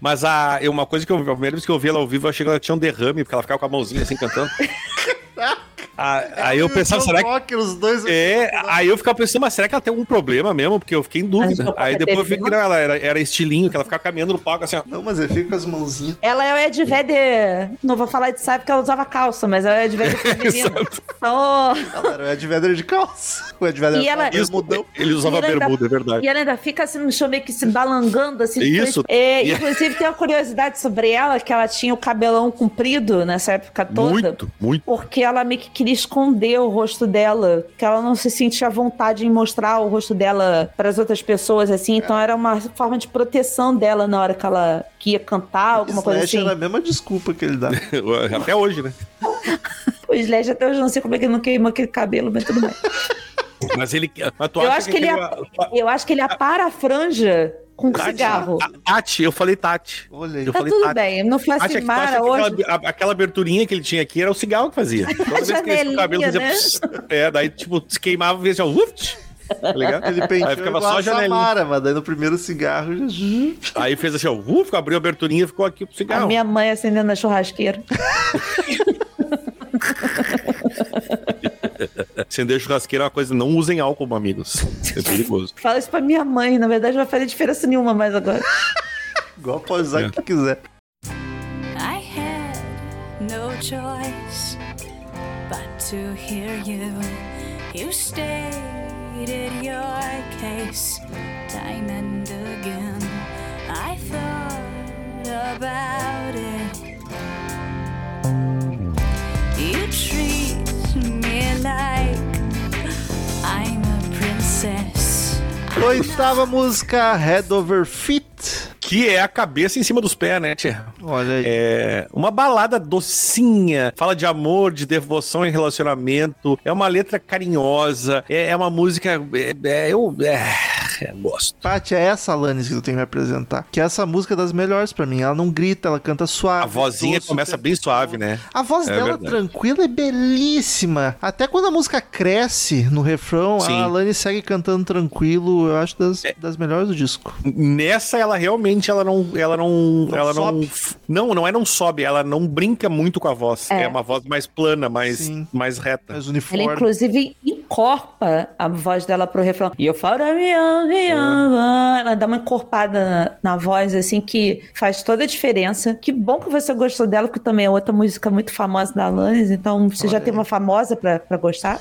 Mas a, uma coisa que eu, a primeira vez que eu vi ela ao vivo, eu achei que ela tinha um derrame, porque ela ficava com a mãozinha assim cantando. Ah, aí eu pensava, será que. que os dois. É, aí eu ficava pensando, mas será que ela tem algum problema mesmo? Porque eu fiquei em dúvida. Aí depois eu vi que não, ela era, era estilinho, que ela ficava caminhando no palco assim, ó. Não, mas ele fica com as mãozinhas. Ela é o Ed Vedder. Não vou falar de sabe porque ela usava calça, mas ela é o Ed Vedder feminino. Então, Não, era o Ed Vedder de calça. O Ed Vedder E ela- bermudão. Ele usava E ela ainda- bermuda, é verdade. E ela ainda fica assim no show meio que se balangando, assim. Isso. É, E- inclusive, tem uma curiosidade sobre ela, que ela tinha o cabelão comprido nessa época toda. Muito, muito. Porque ela meio que queria esconder o rosto dela, que ela não se sentia à vontade em mostrar o rosto dela para as outras pessoas, assim. Então era uma forma de proteção dela na hora que ela que ia cantar, alguma coisa Slash assim. era a mesma desculpa que ele dá. Até hoje, né? O Slash até hoje eu não sei como é que ele não queimou aquele cabelo, mas tudo bem. Mas ele. Mas tu Eu acha acho que ele aquele- ia- Eu acho que ele apara a franja com Tati, cigarro. a- Tati, eu falei Tati. Olha aí. Eu Tá falei tudo Tati. bem, não assim, que tu acha Mara que hoje. aquela, a- aquela aberturinha que ele tinha aqui era o cigarro que fazia. Toda vez que ele o cabelo fazia. pss, É, daí, tipo, se queimava, vez já. Uft, tá ligado? Ele penteou Aí ficava só a a janelinha. Samara, mas daí no primeiro cigarro. Aí fez assim, ó, uf, abriu a aberturinha e ficou aqui pro A cigarro. minha mãe acendendo a churrasqueira. Acender churrasqueira é uma coisa, não usem álcool, amigos. É perigoso. Fala isso pra minha mãe, na verdade não vai fazer diferença nenhuma mais agora. Igual pode usar É. o que quiser. I had no choice but to hear you. You stated your case time and again. I thought about it. You treat I'm a princess. Oitava música, Head Over Feet. Que é a cabeça em cima dos pés, né, tia? Olha aí. É uma balada docinha, fala de amor, de devoção em relacionamento, é uma letra carinhosa, é, é uma música. É, é, eu é, é, gosto. Paty, é essa Alanis que tu tem que me apresentar. Que essa música é das melhores pra mim. Ela não grita, ela canta suave. A vozinha doce, começa bem suave, né? A voz É dela verdade. tranquila e belíssima. Até quando a música cresce no refrão, Sim. É. a Alanis segue cantando tranquilo. Eu acho das, das melhores do disco. Nessa ela realmente ela não ela não, Não ela sobe? não não não é não sobe, ela não brinca muito com a voz. É, É. uma voz mais plana, mais Sim. mais reta. Mais Ela, uniforme. inclusive, encorpa a voz dela pro refrão. E eu falo, ela dá uma encorpada na, na voz, assim, que faz toda a diferença. Que bom que você gostou dela, que também é outra música muito famosa da Alanis, então você já Olha tem aí. uma famosa pra, pra gostar.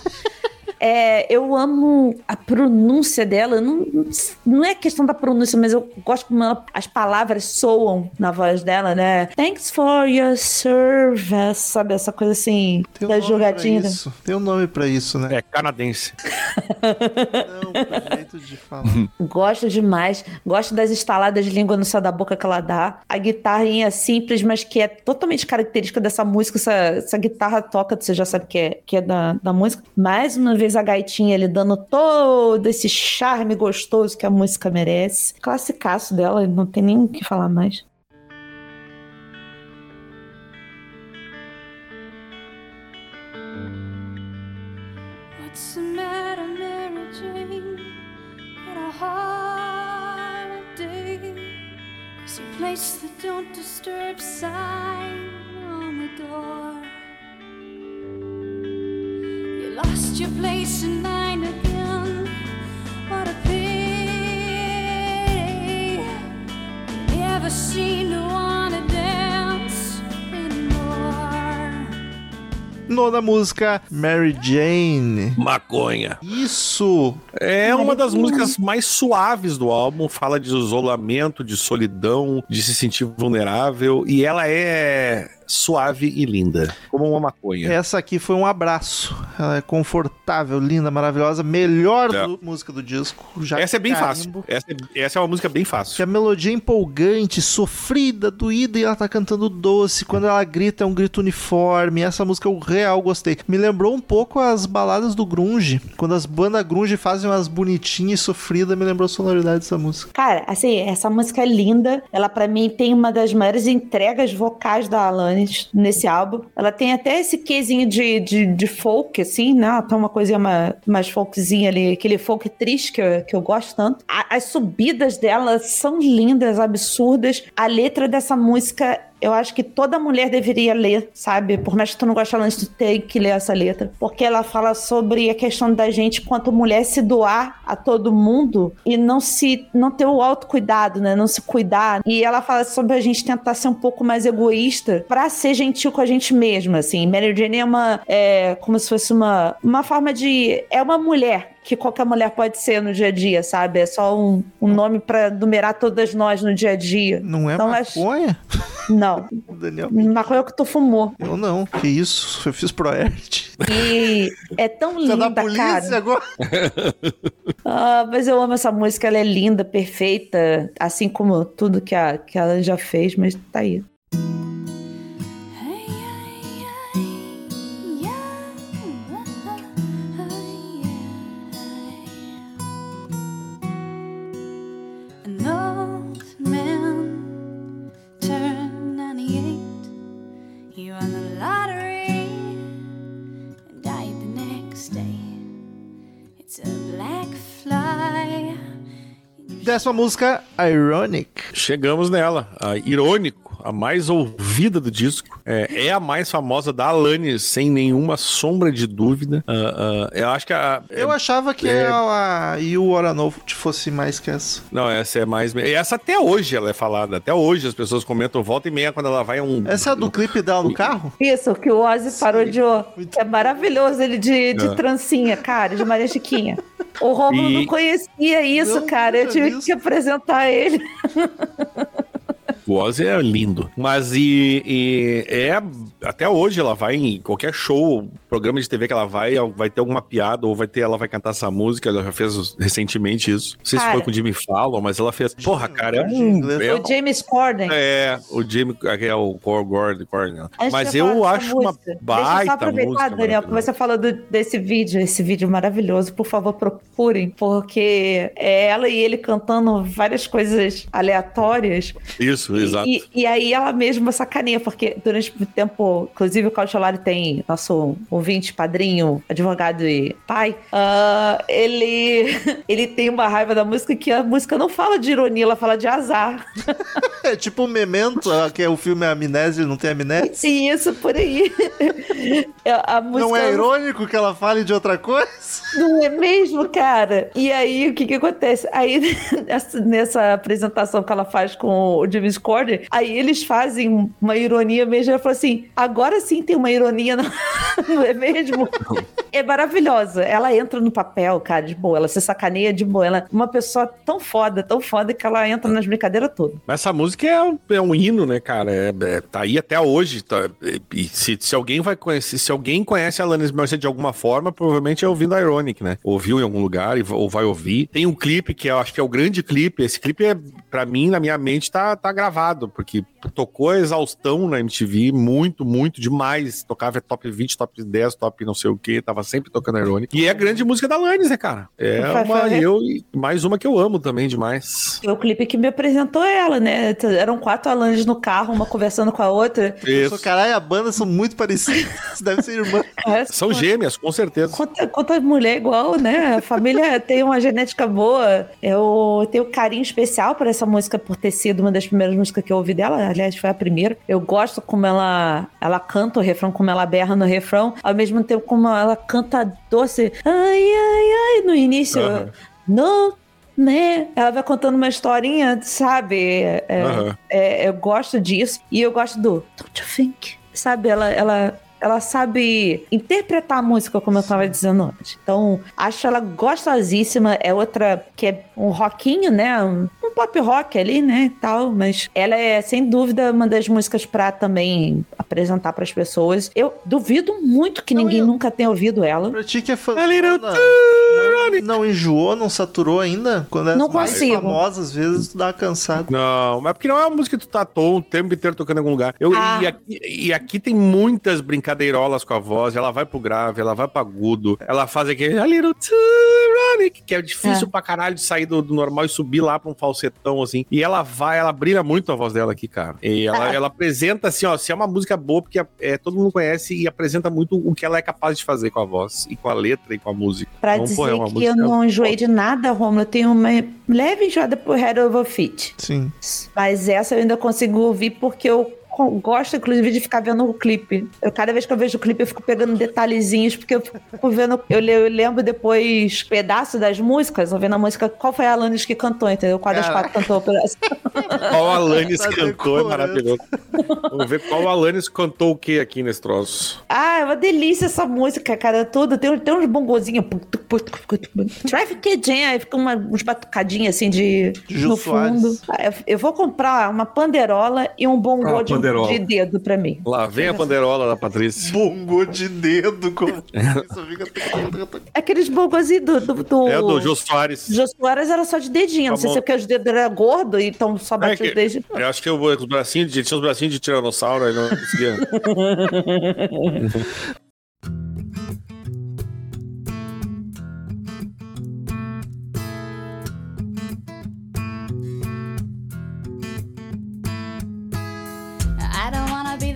É, eu amo a pronúncia dela. Não, não é questão da pronúncia, mas eu gosto como ela, as palavras soam na voz dela, né? Thanks for your service, sabe? Essa coisa assim, Tem um da nome jogadinha. pra isso. Tem um nome pra isso, né? É canadense. Não, é jeito de falar. Gosto demais. Gosto das estaladas de língua no céu da boca que ela dá. A guitarrinha simples, mas que é totalmente característica dessa música. Essa, essa guitarra toca, você já sabe que é, que é da, da música. Mais uma vez a gaitinha ali dando todo esse charme gostoso que a música merece. Classicaço dela, não tem nem o que falar mais. What's the matter, Mary Jane? Lost your place in line again. What a pity. Never seem to wanna dance anymore. Nona música, Mary Jane. Maconha. Isso! É uma das músicas mais suaves do álbum, fala de isolamento, de solidão, de se sentir vulnerável, e ela é suave e linda, como uma maconha. Essa aqui foi um abraço. Ela é confortável, linda, maravilhosa. Melhor É. do- música do disco. Já Essa é bem carimbo. fácil. Essa é, essa é uma música bem Que fácil. a melodia é empolgante, sofrida, doída e ela tá cantando doce. Quando ela grita é um grito uniforme. Essa música eu real gostei. Me lembrou um pouco as baladas do grunge. Quando as bandas grunge fazem umas bonitinhas e sofridas, me lembrou a sonoridade dessa música. Cara, assim, essa música é linda. Ela, pra mim, tem uma das maiores entregas vocais da Nesse álbum. Ela tem até esse quezinho de, de, de folk, assim, né? Tem uma coisinha mais, mais folkzinha ali, aquele folk triste que eu, que eu gosto tanto. A- as subidas dela são lindas, absurdas. A letra dessa música eu acho que toda mulher deveria ler, sabe? Por mais que tu não goste Alanis, tu tem que ler essa letra. Porque ela fala sobre a questão da gente, quanto mulher, se doar a todo mundo e não se não ter o autocuidado, né? Não se cuidar. E ela fala sobre a gente tentar ser um pouco mais egoísta pra ser gentil com a gente mesma, assim. Mary Jane é uma... É como se fosse uma, uma forma de... É uma mulher que qualquer mulher pode ser no dia a dia, sabe? É só um, um nome pra numerar todas nós no dia a dia. Não é Então, maconha? Não. Daniel. Maconha é o que tu fumou. Eu não. Que isso? Eu fiz Proerd. E é tão Você é da linda, polícia cara. agora? Ah, mas eu amo essa música, ela é linda, perfeita, assim como tudo que, a, que ela já fez, mas tá aí. Lottery and died the next day. It's a black fly. Décima música, Ironic. Chegamos nela, a Irônico, a mais ouvida do disco. É, é a mais famosa da Alanis, sem nenhuma sombra de dúvida. Ah, ah, eu acho que a. Eu é- achava que é- a, a You Hora Novo fosse mais que essa. Não, essa é mais. Essa até hoje ela é falada. Até hoje as pessoas comentam volta e meia quando ela vai a um. Essa é a do clipe dela no carro? Isso, que o Ozzy parodiou. Muito É maravilhoso ele de, de É. trancinha, cara, de Maria Chiquinha. O Romulo E- não conhecia isso, Não, cara. Eu nunca tive vi isso. que apresentar ele. O Ozzy é lindo. Mas e, e é. Até hoje ela vai em qualquer show, programa de TV que ela vai, vai ter alguma piada, ou vai ter, ela vai cantar essa música. Ela já fez recentemente isso. Não sei se Cara. foi com o Jimmy Fallon, mas ela fez. Porra, cara, é um. É, O James Corden. é, o Jimmy, é o Core Gordon. Gordon. Mas eu acho uma música, baita Deixa eu só aproveitar. Daniel, que você falou do- desse vídeo, esse vídeo maravilhoso. Por favor, procurem, porque é ela e ele cantando várias coisas aleatórias. Isso, exato. E, e aí ela mesma sacaneia, porque durante o tempo, inclusive o Caucholari tem nosso ouvinte, padrinho, advogado e pai, ah, ele, ele tem uma raiva da música que a música não fala de ironia, ela fala de azar. É tipo o Memento, ah, que é o filme Amnésia, não tem amnésia? E isso por aí. A a música Não é irônico que ela fale de outra coisa? Não é mesmo, cara? E aí, o que que acontece? Aí, nessa, apresentação que ela faz com o James Corden, aí eles fazem uma ironia mesmo. Ela falou assim, agora sim tem uma ironia no, no é mesmo? é maravilhosa. Ela entra no papel, cara, de boa. Ela se sacaneia de boa. Ela é uma pessoa tão foda, tão foda que ela entra nas brincadeiras todas. Mas essa música é um, é um hino, né, cara? É, é- tá aí até hoje. Tá, e se, se alguém vai conhecer, se alguém conhece a Alanis Morissette de alguma forma, provavelmente é ouvindo a Ironic, né? Ouviu em algum lugar e, ou vai ouvir. Tem um clipe que eu acho que é o grande clipe. Esse clipe é, pra mim, na minha mente, tá, tá gravado, porque tocou a exaustão na MTV, muito, muito demais. Tocava top 20, top 10, top não sei o que, tava sempre tocando a Ironic. E é a grande música da Alanis, né, cara? É uma, eu, e mais uma que eu amo também demais. Foi o clipe que me apresentou ela, né? Eram quatro Alanis no carro, uma conversando com a outra. Sou, caralho, a banda são muito parecidas. Deve ser irmã. É, São gêmeas, com certeza. Quanta, quanta mulher igual, né? A família tem uma genética boa. Eu tenho carinho especial por essa música, por ter sido uma das primeiras músicas que eu ouvi dela. Aliás, foi a primeira. Eu gosto como ela, ela canta o refrão, como ela berra no refrão, ao mesmo tempo como ela canta doce. Ai, ai, ai, no início. Aham. No, né? Ela vai contando uma historinha, sabe? É, Aham. é, eu gosto disso. E eu gosto do Don't you think? Sabe? Ela, ela, ela sabe interpretar a música, como eu tava dizendo antes. Então, acho ela gostosíssima. É outra que é um rockinho, né? Um, um pop rock ali, né? E tal. Mas ela é, sem dúvida, uma das músicas pra também apresentar pras pessoas. Eu duvido muito que Não, ninguém eu- nunca tenha ouvido ela. Pra ti que é fã. A little Não, não enjoou, não saturou ainda? Quando é Não mais consigo. famosa, às vezes tu dá uma cansada. Não, mas porque não é uma música que tu tá à toa o tempo inteiro tocando em algum lugar. Eu, Ah. e, aqui, e aqui tem muitas brincadeirolas com a voz. Ela vai pro grave, ela vai pro agudo. Ela faz aquele a little tyrannic, que é difícil pra caralho de sair do, do normal e subir lá pra um falsetão, assim. E ela vai, ela brilha muito a voz dela aqui, cara. E ela, Ah. ela apresenta, assim, ó, se é uma música boa, porque é, todo mundo conhece e apresenta muito o que ela é capaz de fazer com a voz, e com a letra, e com a música. Pra Então, dizer pô, é uma que música eu não enjoei de nada, Romulo, eu tenho uma leve enjoada por Head Over Feet. Sim. Mas essa eu ainda consigo ouvir porque eu gosto, inclusive, de ficar vendo o clipe. Eu, cada vez que eu vejo o clipe, eu fico pegando detalhezinhos, porque eu fico vendo. Eu, eu lembro depois pedaço das músicas, ouvindo a música, qual foi a Alanis que cantou, entendeu? Qual das quatro cantou o pedaço. Qual Alanis Tá cantou, é maravilhoso. Vamos ver qual Alanis cantou o que aqui nesse troço. Ah, é uma delícia essa música, cara, tudo. Tem, tem uns bongozinhos. Traffic Jam, aí fica uma, uns batucadinhos assim de, no Soares. fundo. Ah, eu, eu vou comprar uma panderola e um bongô Ah, de, panderola. de dedo pra mim. Lá vem a panderola da Patrícia. Bongo de dedo. Como... Aqueles bongozinhos do, do, do... É do Jô Soares. Jô Soares era só de dedinho. Não sei Tá se é porque os dedos eram gordos, então só É batia que- os dedos. eu acho que eu vou com os bracinhos de, tinha os bracinhos de tiranossauro, aí não conseguia.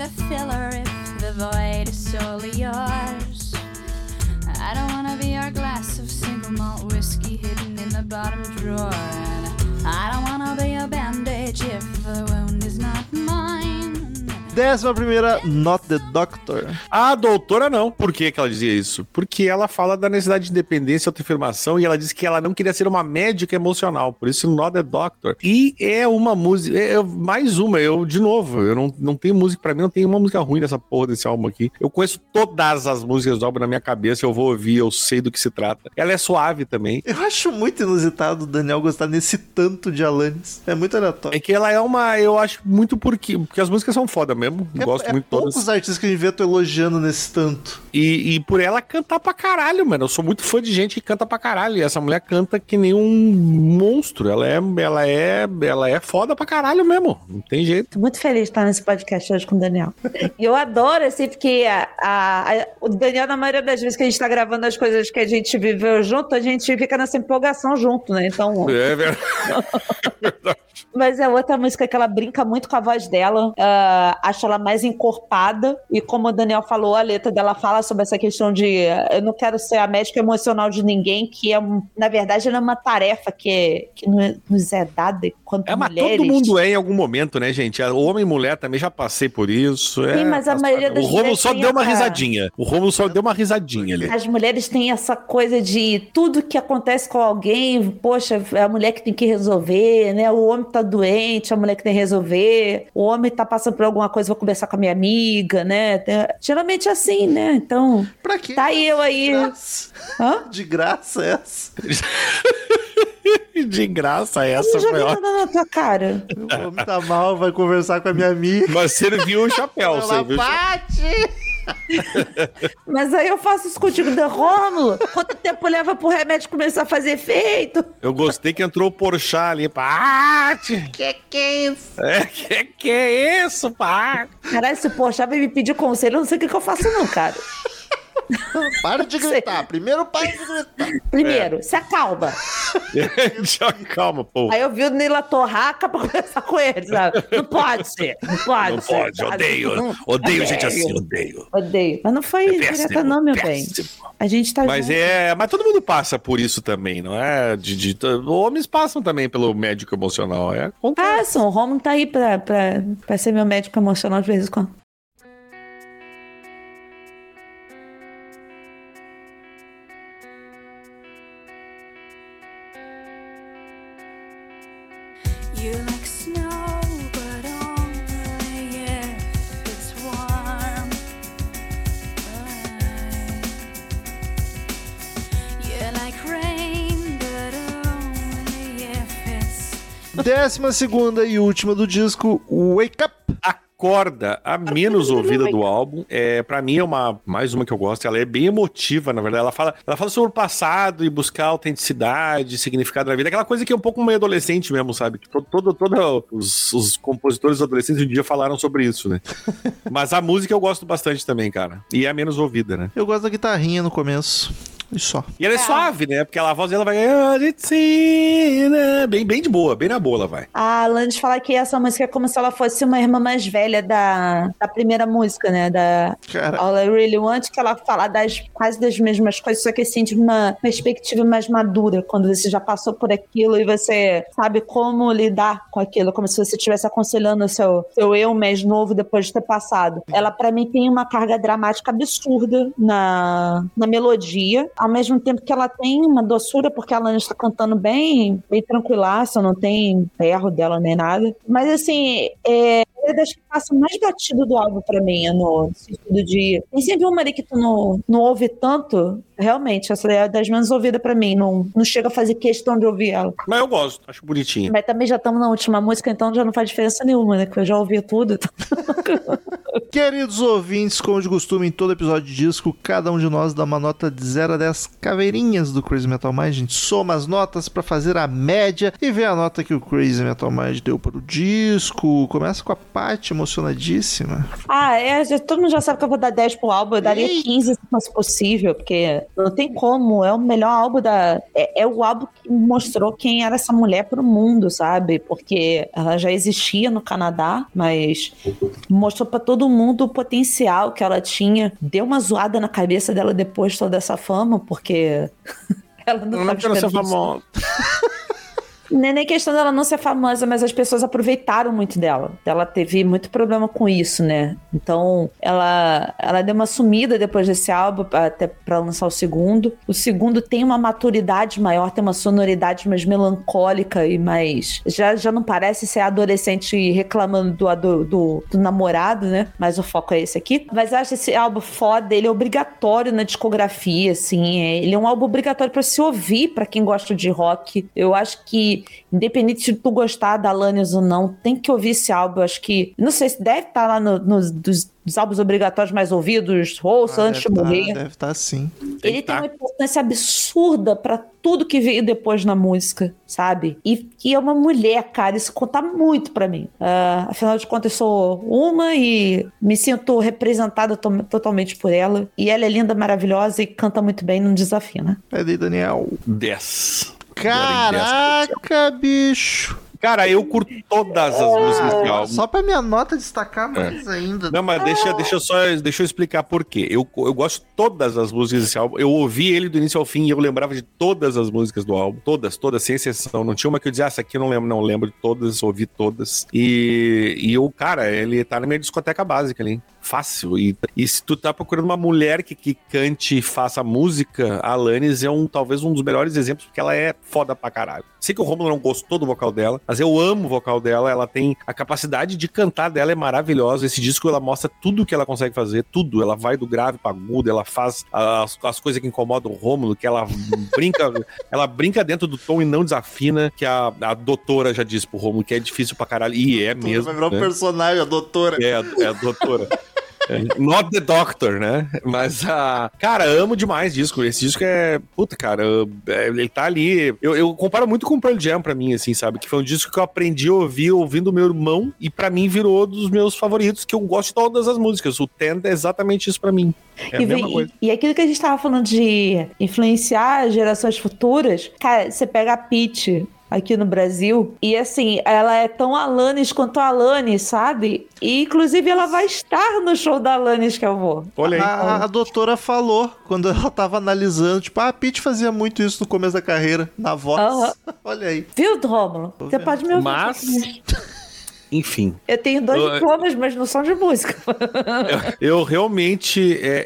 the filler if the void is solely yours. I don't wanna be your glass of single malt whiskey hidden in the bottom drawer. And I don't wanna be a bandage if the wound. Décima primeira, Not the Doctor. A doutora não. Por que, que ela dizia isso? Porque ela fala da necessidade de independência e autoafirmação e ela disse que ela não queria ser uma médica emocional. Por isso, Not the Doctor. E é uma música. é- é mais uma. Eu, de novo, eu não, não tenho música. Pra mim, não tem uma música ruim dessa porra desse álbum aqui. Eu conheço todas as músicas do álbum na minha cabeça. Eu vou ouvir, eu sei do que se trata. Ela é suave também. Eu acho muito inusitado o Daniel gostar nesse tanto de Alanis. É muito aleatório. É que ela é uma. Eu acho muito porque. Porque as músicas são foda mesmo. É, Gosto é muito de todas. poucos artistas que a gente vê tu elogiando nesse tanto. E, e por ela cantar pra caralho, mano. Eu sou muito fã de gente que canta pra caralho. E essa mulher canta que nem um monstro. Ela é, ela é, ela é foda pra caralho mesmo. Não tem jeito. Tô muito feliz de estar nesse podcast hoje com o Daniel. E eu adoro, assim, porque a, a- a- o Daniel, na maioria das vezes que a gente tá gravando as coisas que a gente viveu junto, a gente fica nessa empolgação junto, né? Então. É verdade. Mas é outra música que ela brinca muito com a voz dela. ah, acho ela mais encorpada. E como o Daniel falou, a letra dela fala sobre essa questão de eu não quero ser a médica emocional de ninguém, que é, na verdade, ela é uma tarefa que, é- que não é- nos é dada enquanto É, mas mulheres. todo mundo é em algum momento, né, gente? Homem e mulher também já passei por isso. é, Sim, mas a maioria das O Romulo só deu uma essa- risadinha. O Romulo só deu uma risadinha ali. As mulheres têm essa coisa de tudo que acontece com alguém, poxa, é a mulher que tem que resolver, né? O homem tá doente, a mulher que tem que resolver. O homem tá passando por alguma coisa depois vou conversar com a minha amiga, né? É, geralmente é assim, né? Então, Pra quê? tá eu aí. De graça, Hã? de graça essa. De graça essa Eu já foi na tua cara. O homem tá mal, vai conversar com a minha amiga. Mas você viu o chapéu, você Ela, o! Mas aí eu faço isso contigo, de Rômulo. Quanto tempo leva pro remédio começar a fazer efeito? Eu gostei que entrou o Porchat ali. Pati! Que que é isso? É, que que é isso, Pati? Caralho, se poxa vai me pedir conselho, eu não sei o que, que eu faço, não, cara. Para de gritar. Primeiro para de gritar. Primeiro, se acalma. Já calma, pô. Aí eu vi o Nila Torraca pra conversar com ele, sabe? Não pode ser, não pode Não ser. pode, sabe? odeio. Odeio gente assim, odeio. Odeio. Mas não foi É direta não, meu péssimo. bem. A gente tá Mas junto. é. Mas todo mundo passa por isso também, não é? De, de- homens passam também pelo médico emocional. É. Passam, o Romulo tá aí pra, pra, pra ser meu médico emocional de vez em quando. Décima segunda e última do disco, Wake Up. Acorda, a menos ouvida do álbum, é para mim é uma mais uma que eu gosto. Ela é bem emotiva, na verdade. Ela fala, ela fala sobre o passado e buscar autenticidade, significado da vida. Aquela coisa que é um pouco meio adolescente mesmo, sabe? Que Todo, todo, todo os, os compositores adolescentes um dia falaram sobre isso, né? Mas a música eu gosto bastante também, cara. E é a menos ouvida, né? Eu gosto da guitarrinha no começo. E só. E ela é, suave, né? Porque ela, a voz dela vai. "Ah, it's in", né? Bem, bem de boa, bem na boa ela vai. A Alanis fala que essa música é como se ela fosse uma irmã mais velha da, da primeira música, né? Da Cara, All I Really Want, que ela fala das, quase das mesmas coisas, só que assim, de uma perspectiva mais madura, quando você já passou por aquilo e você sabe como lidar com aquilo, como se você estivesse aconselhando o seu, seu eu mais novo depois de ter passado. Ela, pra mim, tem uma carga dramática absurda na, na melodia, ao mesmo tempo que ela tem uma doçura, porque a Alanis está cantando bem, bem tranquilaça, não tem erro dela nem nada. Mas assim, é, é das que passa mais batido do álbum pra mim, é no sentido de. Tem sempre uma ali que tu não, não ouve tanto. Realmente, essa é das menos ouvidas pra mim. Não, não chega a fazer questão de ouvir ela. Mas eu gosto, acho bonitinha. Mas também já estamos na última música, então já não faz diferença nenhuma, né? Que eu já ouvi tudo. queridos ouvintes, como de costume, em todo episódio de disco, cada um de nós dá uma nota de 0 a 10 caveirinhas do Crazy Metal Mind. A gente soma as notas pra fazer a média e ver a nota que o Crazy Metal Mind deu para o disco. Começa com a Paty emocionadíssima. Ah, é, já- todo mundo já sabe que eu vou dar 10 pro álbum, eu daria Eita. 15 se fosse possível, porque não tem como, é o melhor álbum da. É, é o álbum que mostrou quem era essa mulher pro mundo, sabe? Porque ela já existia no Canadá, mas mostrou pra todo mundo o potencial que ela tinha. Deu uma zoada na cabeça dela depois de toda essa fama, porque. Ela não, Não tava quero ser esperando isso. famosa. Nem questão dela não ser famosa, mas as pessoas aproveitaram muito dela. Ela teve muito problema com isso, né? Então, ela, ela deu uma sumida depois desse álbum, até pra lançar o segundo. O segundo tem uma maturidade maior, tem uma sonoridade mais melancólica e mais. Já, já não parece ser adolescente reclamando do, do, do, do namorado, né? Mas o foco é esse aqui. Mas eu acho esse álbum foda, ele é obrigatório na discografia, assim. é- ele é um álbum obrigatório pra se ouvir, pra quem gosta de rock. Eu acho que, independente de tu gostar da Alanis ou não, tem que ouvir esse álbum. Eu acho que. Não sei se deve estar lá no- nos dos, dos álbuns obrigatórios mais ouvidos, ouça Ah, antes de deve tá- morrer. deve estar sim. Ele que tem tá. uma importância absurda pra tudo que veio depois na música, sabe? E que é uma mulher, cara, isso conta muito pra mim. Ah, afinal de contas, eu sou uma e me sinto representada to- totalmente por ela. E ela é linda, maravilhosa e canta muito bem num desafio, né? É Daniel. 10. Caraca, bicho. Cara, eu curto todas as músicas desse álbum. Só pra minha nota destacar mais ainda. Não, mas deixa, deixa eu só deixa eu explicar por quê. Eu, eu gosto de todas as músicas desse álbum. Eu ouvi ele do início ao fim e eu lembrava de todas as músicas do álbum. Todas, todas, sem exceção. Não tinha uma que eu dizia, ah, essa aqui eu não lembro, não lembro de todas, ouvi todas. E, e o cara, ele tá na minha discoteca básica ali. Fácil. E, e se tu tá procurando uma mulher que, que cante e faça música, a Alanis é um, talvez um dos melhores exemplos, porque ela é foda pra caralho. Sei que o Romulo não gostou do vocal dela, mas eu amo o vocal dela. Ela tem a capacidade de cantar dela é maravilhosa. Esse disco ela mostra tudo que ela consegue fazer, tudo. Ela vai do grave pra agudo, ela faz as, as coisas que incomodam o Rômulo, que ela brinca, ela brinca dentro do tom e não desafina, que a, a doutora já disse pro Rômulo que é difícil pra caralho. E é mesmo. Vai virar um né? personagem, a doutora. É, é a doutora. Not the Doctor, né? Mas, a cara, amo demais disco. Esse disco é. Puta, cara, é, ele tá ali. Eu, eu comparo muito com o Pearl Jam pra mim, assim, sabe? Que foi um disco que eu aprendi a ouvir ouvindo meu irmão e pra mim virou dos meus favoritos, que eu gosto de todas as músicas. O Tenda é exatamente isso pra mim. É e, vem- coisa. e aquilo que a gente tava falando de influenciar gerações futuras, cara, você pega a Peach aqui no Brasil e assim, ela é tão Alanis quanto a Alanis, sabe? E inclusive ela vai estar no show da Alanis que eu vou. Olha aí. A, a doutora falou quando ela tava analisando, tipo, ah, a Pete fazia muito isso no começo da carreira, na voz. Aham. Olha aí. Viu, Rômulo? Você vendo. pode me ouvir. Mas- Enfim. Eu tenho dois Eu- diplomas, mas não são de música. Eu realmente é,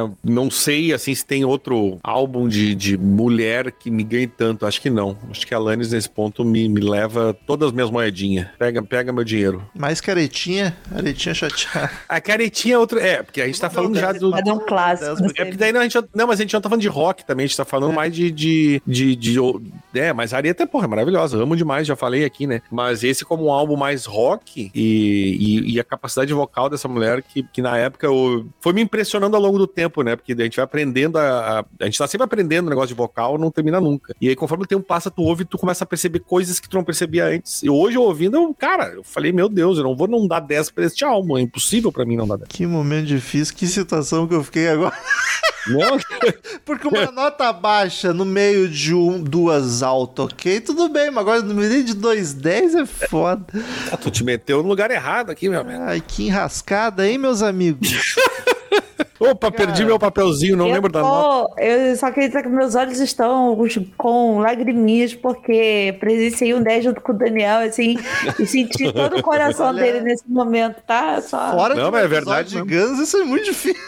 é, não sei assim se tem outro álbum de, de mulher que me ganhe tanto. Acho que não. Acho que a Alanis nesse ponto me, me leva todas as minhas moedinhas. Pega, pega meu dinheiro. Mais caretinha, caretinha chateada. A caretinha é outro. É, porque a gente tá falando já do. É um clássico. Das- não É porque daí não, a gente, não, mas a gente não tá falando de rock também, a gente tá falando mais de, de, de, de- É, mas a Arieta, porra, é maravilhosa, amo demais, já falei aqui, né? Mas esse como um álbum mais rock e, e, e a capacidade vocal dessa mulher que, que na época eu, foi me impressionando ao longo do tempo, né? Porque a gente vai aprendendo a, a. A gente tá sempre aprendendo o negócio de vocal, não termina nunca. E aí, conforme o tempo passa, tu ouve, tu começa a perceber coisas que tu não percebia antes. E hoje, eu ouvindo, eu, cara, eu falei, meu Deus, eu não vou não dar 10 pra este álbum, é impossível pra mim não dar 10. Que momento difícil, que situação que eu fiquei agora. Não, Porque uma nota baixa no meio de um, duas alto, ok? Tudo bem, mas agora no meio de dois dez é foda. Tu te meteu no lugar errado aqui, meu amigo. Ai, que enrascada, hein, meus amigos? Opa, perdi meu papelzinho, não lembro da tô- nota. Eu só queria dizer que meus olhos estão com lagriminhas, porque presenciei um 10 junto com o Daniel, assim, e senti todo o coração Olha- dele nesse momento, tá? Só... Fora Não, de mas é verdade de. Guns, isso é muito difícil.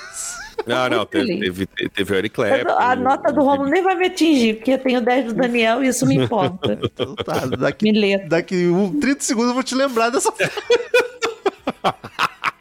Não, não, teve, teve, teve o Eric Clapton. a nota do Romulo nem vai me atingir, porque eu tenho 10 do Daniel e isso me importa. Então tá, daqui, Me lê. daqui um, 30 segundos eu vou te lembrar dessa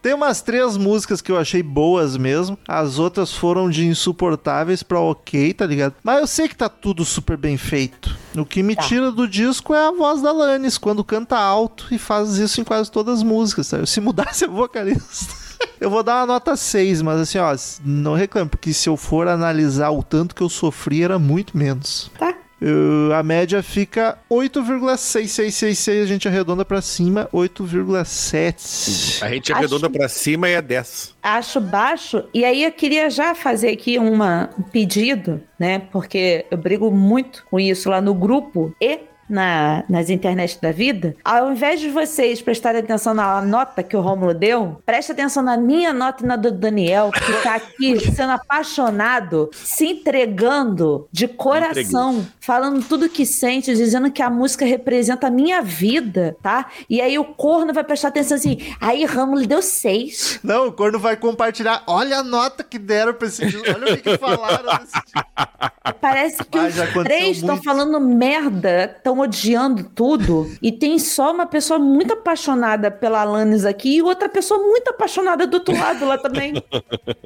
Tem umas três músicas que eu achei boas mesmo. As outras foram de insuportáveis pra ok, tá ligado? Mas eu sei que tá tudo super bem feito. O que me Tá. tira do disco é a voz da Lannis, quando canta alto e faz isso em quase todas as músicas, sabe? Se mudasse a vocalista. Eu vou dar uma nota 6, mas assim, ó, não reclamo, porque se eu for analisar o tanto que eu sofri, era muito menos. Tá? Eu- a média fica 8,6666, a gente arredonda pra cima, 8,7. A gente arredonda pra cima e é 10. Acho baixo. E aí eu queria já fazer aqui uma, um pedido, né? Porque eu brigo muito com isso lá no grupo e na, nas internet da vida. Ao invés de vocês prestarem atenção na nota que o Rômulo deu, preste atenção na minha nota e na do Daniel, que tá aqui sendo apaixonado, se entregando de coração, falando tudo que sente, dizendo que a música representa a minha vida, tá? E aí o corno vai prestar atenção assim, aí Rômulo deu seis. Não, o corno vai compartilhar. Olha a nota que deram pra esse disco. Olha o que, que falaram desse. Parece que Mas já os três estão muito. falando merda, estão odiando tudo. E tem só uma pessoa muito apaixonada pela Alanis aqui e outra pessoa muito apaixonada do outro lado lá também.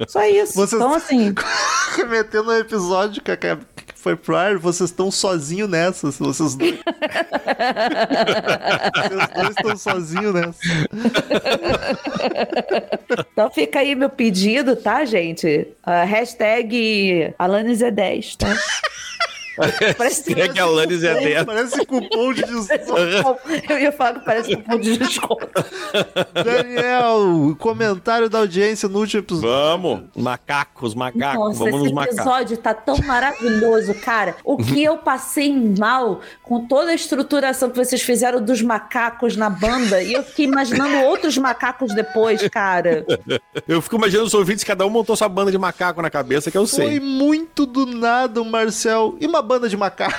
Só isso. Vocês- Então, assim, Remetendo ao episódio que, foi pro ar, vocês estão sozinhos nessa. Vocês dois. vocês dois estão sozinhos nessa. então fica aí meu pedido, tá, gente? Ah, hashtag Alanis é 10, tá? Parece É que a Alanis é 10. Parece cupom de desconto. Eu ia falar que parece ponto de desconto. Daniel, comentário da audiência no último episódio. Vamos, macacos, macacos, Nossa, vamos esse nos macacos. episódio tá tão maravilhoso, cara. O que eu passei mal com toda a estruturação que vocês fizeram dos macacos na banda, e eu fiquei imaginando outros macacos depois, cara. Eu fico imaginando os ouvintes, cada um montou sua banda de macaco na cabeça, que eu Foi sei. muito do nada, o Marcel. E uma banda de macaco?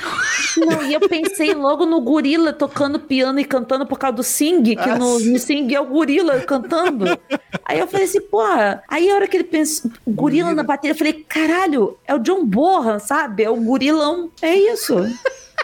Não, e eu pensei logo no gorila tocando piano e cantando por causa do Sing, que Ah, no, no Sing é o gorila cantando. Aí eu falei assim, pô, aí a hora que ele pensou, o gorila na bateria, eu falei, caralho, é o John Bohan, sabe? É o gorilão. É isso.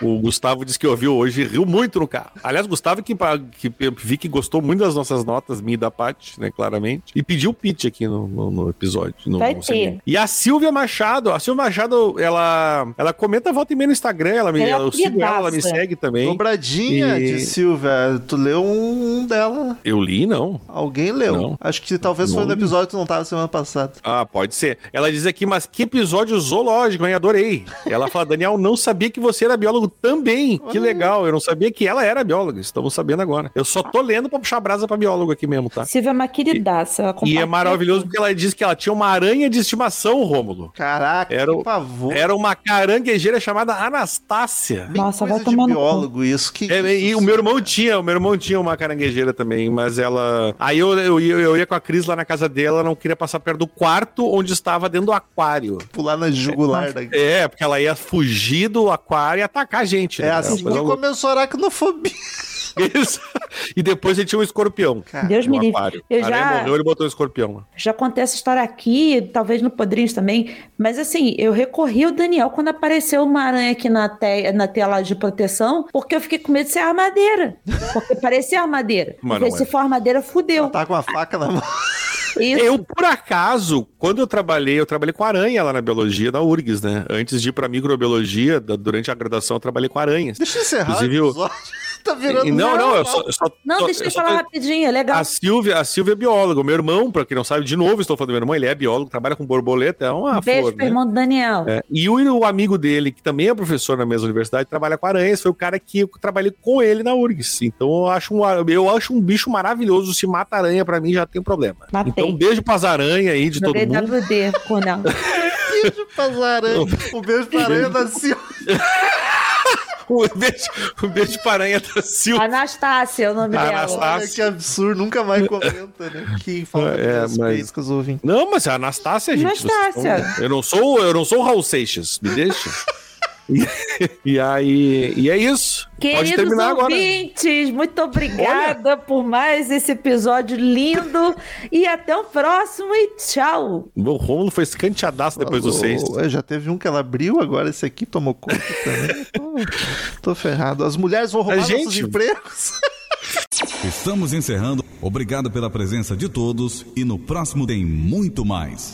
O Gustavo disse que ouviu hoje e riu muito no carro. Aliás, Gustavo que, que eu vi que gostou muito das nossas notas, minha e da Paty, né, claramente. E pediu pitch aqui no, no, no episódio. No, Vai no ter. E a Silvia Machado, a Silvia Machado, ela, ela comenta volta e meia no Instagram, ela me, Ela é eu sigo ela, ela me segue também. Dobradinha E- de Silvia. Tu leu um dela. Eu li, não. Alguém leu. Não. Acho que talvez foi Não no li. episódio que tu não tava semana passada. Ah, pode ser. Ela diz aqui, mas que episódio zoológico, hein? Adorei. Ela fala, Daniel, não sabia que você era biólogo também. Que legal, eu não sabia que ela era bióloga. Estamos sabendo agora. Eu só tô lendo pra puxar brasa pra biólogo aqui mesmo, tá? Silvia é uma queridaça. ela E é maravilhoso porque ela disse que ela tinha uma aranha de estimação, Rômulo. Caraca, Era o- que pavor. Era uma caranguejeira chamada Anastácia. Bem Nossa, vai tomar biólogo isso. Que, É, e o meu irmão tinha, o meu irmão tinha uma caranguejeira também, mas ela. Aí eu, eu, ia- eu ia com a Cris lá na casa dela, ela não queria passar perto do quarto onde estava dentro do aquário. pular na jugular da... É, porque ela ia fugir do aquário e atacar a gente. É né? assim que começou a aracnofobia. Isso. E depois ele tinha um escorpião. Cara, Deus me livre. Eu aranha já- morreu, ele botou um escorpião lá. Já contei essa história aqui, talvez no Podrinhos também, mas assim, eu recorri ao Daniel quando apareceu uma aranha aqui na, te na tela de proteção, porque eu fiquei com medo de ser armadeira. Porque parecia armadeira. Mas Porque se é. for armadeira, fudeu. Tá com a faca na mão. Isso. Eu, por acaso, quando eu trabalhei, eu trabalhei com aranha lá na biologia da URGS, né? Antes de ir pra microbiologia, da- durante a graduação, eu trabalhei com aranhas. Deixa eu encerrar Inclusive, o. tá virando... E não, não, eu só. eu só- Não, deixa eu falar tô- rapidinho, é legal. A Silvia, a Silvia é bióloga. O meu irmão, pra quem não sabe, de novo, estou falando do meu irmão, ele é biólogo, trabalha com borboleta, é uma Beijo flor, pro né? irmão do Daniel. É, E o, o amigo dele, que também é professor na mesma universidade, trabalha com aranhas, foi o cara que eu trabalhei com ele na URGS. Então eu acho um, eu acho um bicho maravilhoso. Se mata aranha, pra mim já tem problema. Matei. Então um beijo pras aranhas aí de todo mundo. WD, Conel. beijo pras aranhas. Um beijo pra aranha da Silvia. Um beijo, um beijo pra aranha da Silvia. Anastácia é o nome Anastácia. dela. Olha que absurdo, nunca mais comenta, né? Que falta de É, mas- com os ouvintes. Não, mas é a Anastácia, gente. Anastácia. Eu não sou, eu não sou o Raul Seixas, me deixa. E, e aí, e é isso. Pode Queridos terminar agora. ouvintes, muito obrigada por mais esse episódio lindo. e até o próximo e tchau. O Romulo foi escanteadaço depois do Ô, seis. Já teve um que ela abriu, agora esse aqui tomou conta também. Tô, tô ferrado. As mulheres vão roubar A gente- nossos empregos. Estamos encerrando. Obrigado pela presença de todos e no próximo tem muito mais.